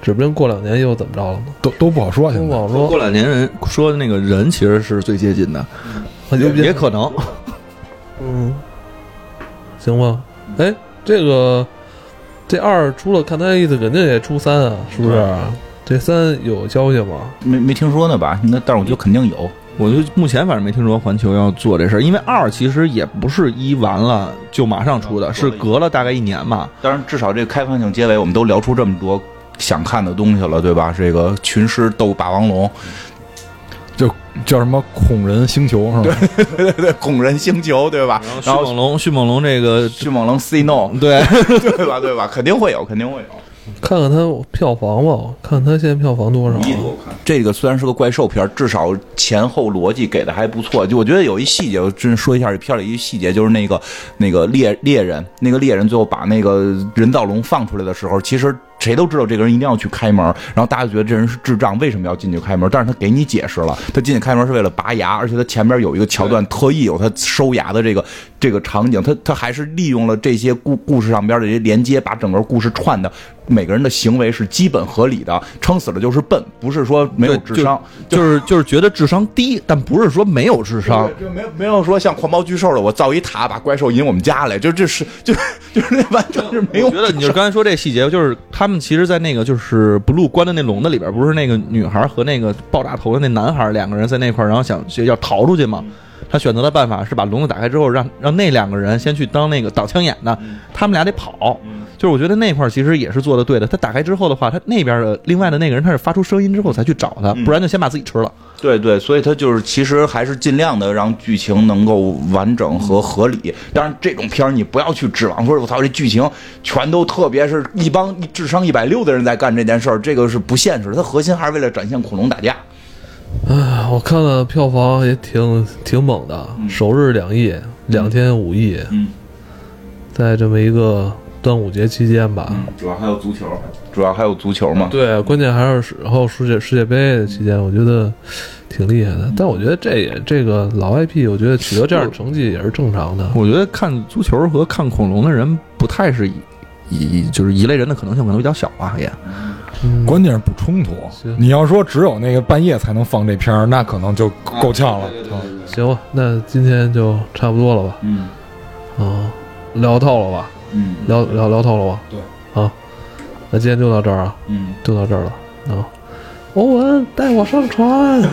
指不定过两年又怎么着了呢？都都不好说，都现在不好说过。两年人说的那个人其实是最接近的，也也可能。嗯，行吧。哎，这个这二出了，看他意思肯定也出三啊，是不是？这三有消息吗？没没听说呢吧？那，但是我觉得肯定有。我就目前反正没听说环球要做这事儿，因为二其实也不是一完了就马上出的，是隔了大概一年嘛。当然，至少这个开放性结尾，我们都聊出这么多想看的东西了，对吧？这个群狮斗霸王龙，就叫什么恐人星球是吧？对对对，恐人星球，对吧？然后迅猛龙，迅猛龙这个迅猛龙 C No，对，对吧？对吧？肯定会有，肯定会有。看看它票房吧，看它现在票房多少？这个虽然是个怪兽片，至少前后逻辑给的还不错。就我觉得有一细节，我真说一下这片里一细节，就是那个那个猎猎人，那个猎人最后把那个人造龙放出来的时候，其实谁都知道这个人一定要去开门，然后大家就觉得这人是智障，为什么要进去开门？但是他给你解释了，他进去开门是为了拔牙，而且他前边有一个桥段，特意有他收牙的这个这个场景，他他还是利用了这些故故事上边的这些连接，把整个故事串的每个人的行为是基本合理的，撑死了就是笨，不是说没有智商。就是 就是觉得智商低，但不是说没有智商。就没有没有说像狂暴巨兽的，我造一塔把怪兽引我们家来，就这是就就是那完全是没有。我觉得你就是刚才说这细节，就是他们其实，在那个就是 blue 关的那笼子里边，不是那个女孩和那个爆炸头的那男孩两个人在那块儿，然后想要逃出去嘛。他选择的办法是把笼子打开之后，让让那两个人先去当那个挡枪眼的，他们俩得跑。就是我觉得那块儿其实也是做的对的。他打开之后的话，他那边的另外的那个人他是发出声音之后才去找他，不然就先把自己吃了。对对，所以他就是其实还是尽量的让剧情能够完整和合理。当然，这种片儿你不要去指望说，我操，这剧情全都特别是一帮智商一百六的人在干这件事儿，这个是不现实的。它核心还是为了展现恐龙打架。哎，我看了票房也挺挺猛的，首日两亿，两天五亿，嗯在这么一个端午节期间吧。主要还有足球，主要还有足球嘛。对，关键还是然后世界世界杯的期间，我觉得挺厉害的。但我觉得这也这个老 IP，我觉得取得这样的成绩也是正常的。我觉得看足球和看恐龙的人不太是一一就是一类人的可能性可能比较小吧，也。嗯关键是不冲突。你要说只有那个半夜才能放这片儿，那可能就够呛了。行吧，那今天就差不多了吧？嗯啊，聊透了吧？嗯聊聊聊透了吧？对，啊，那今天就到这儿啊，嗯。就到这儿了啊。欧文带我上船。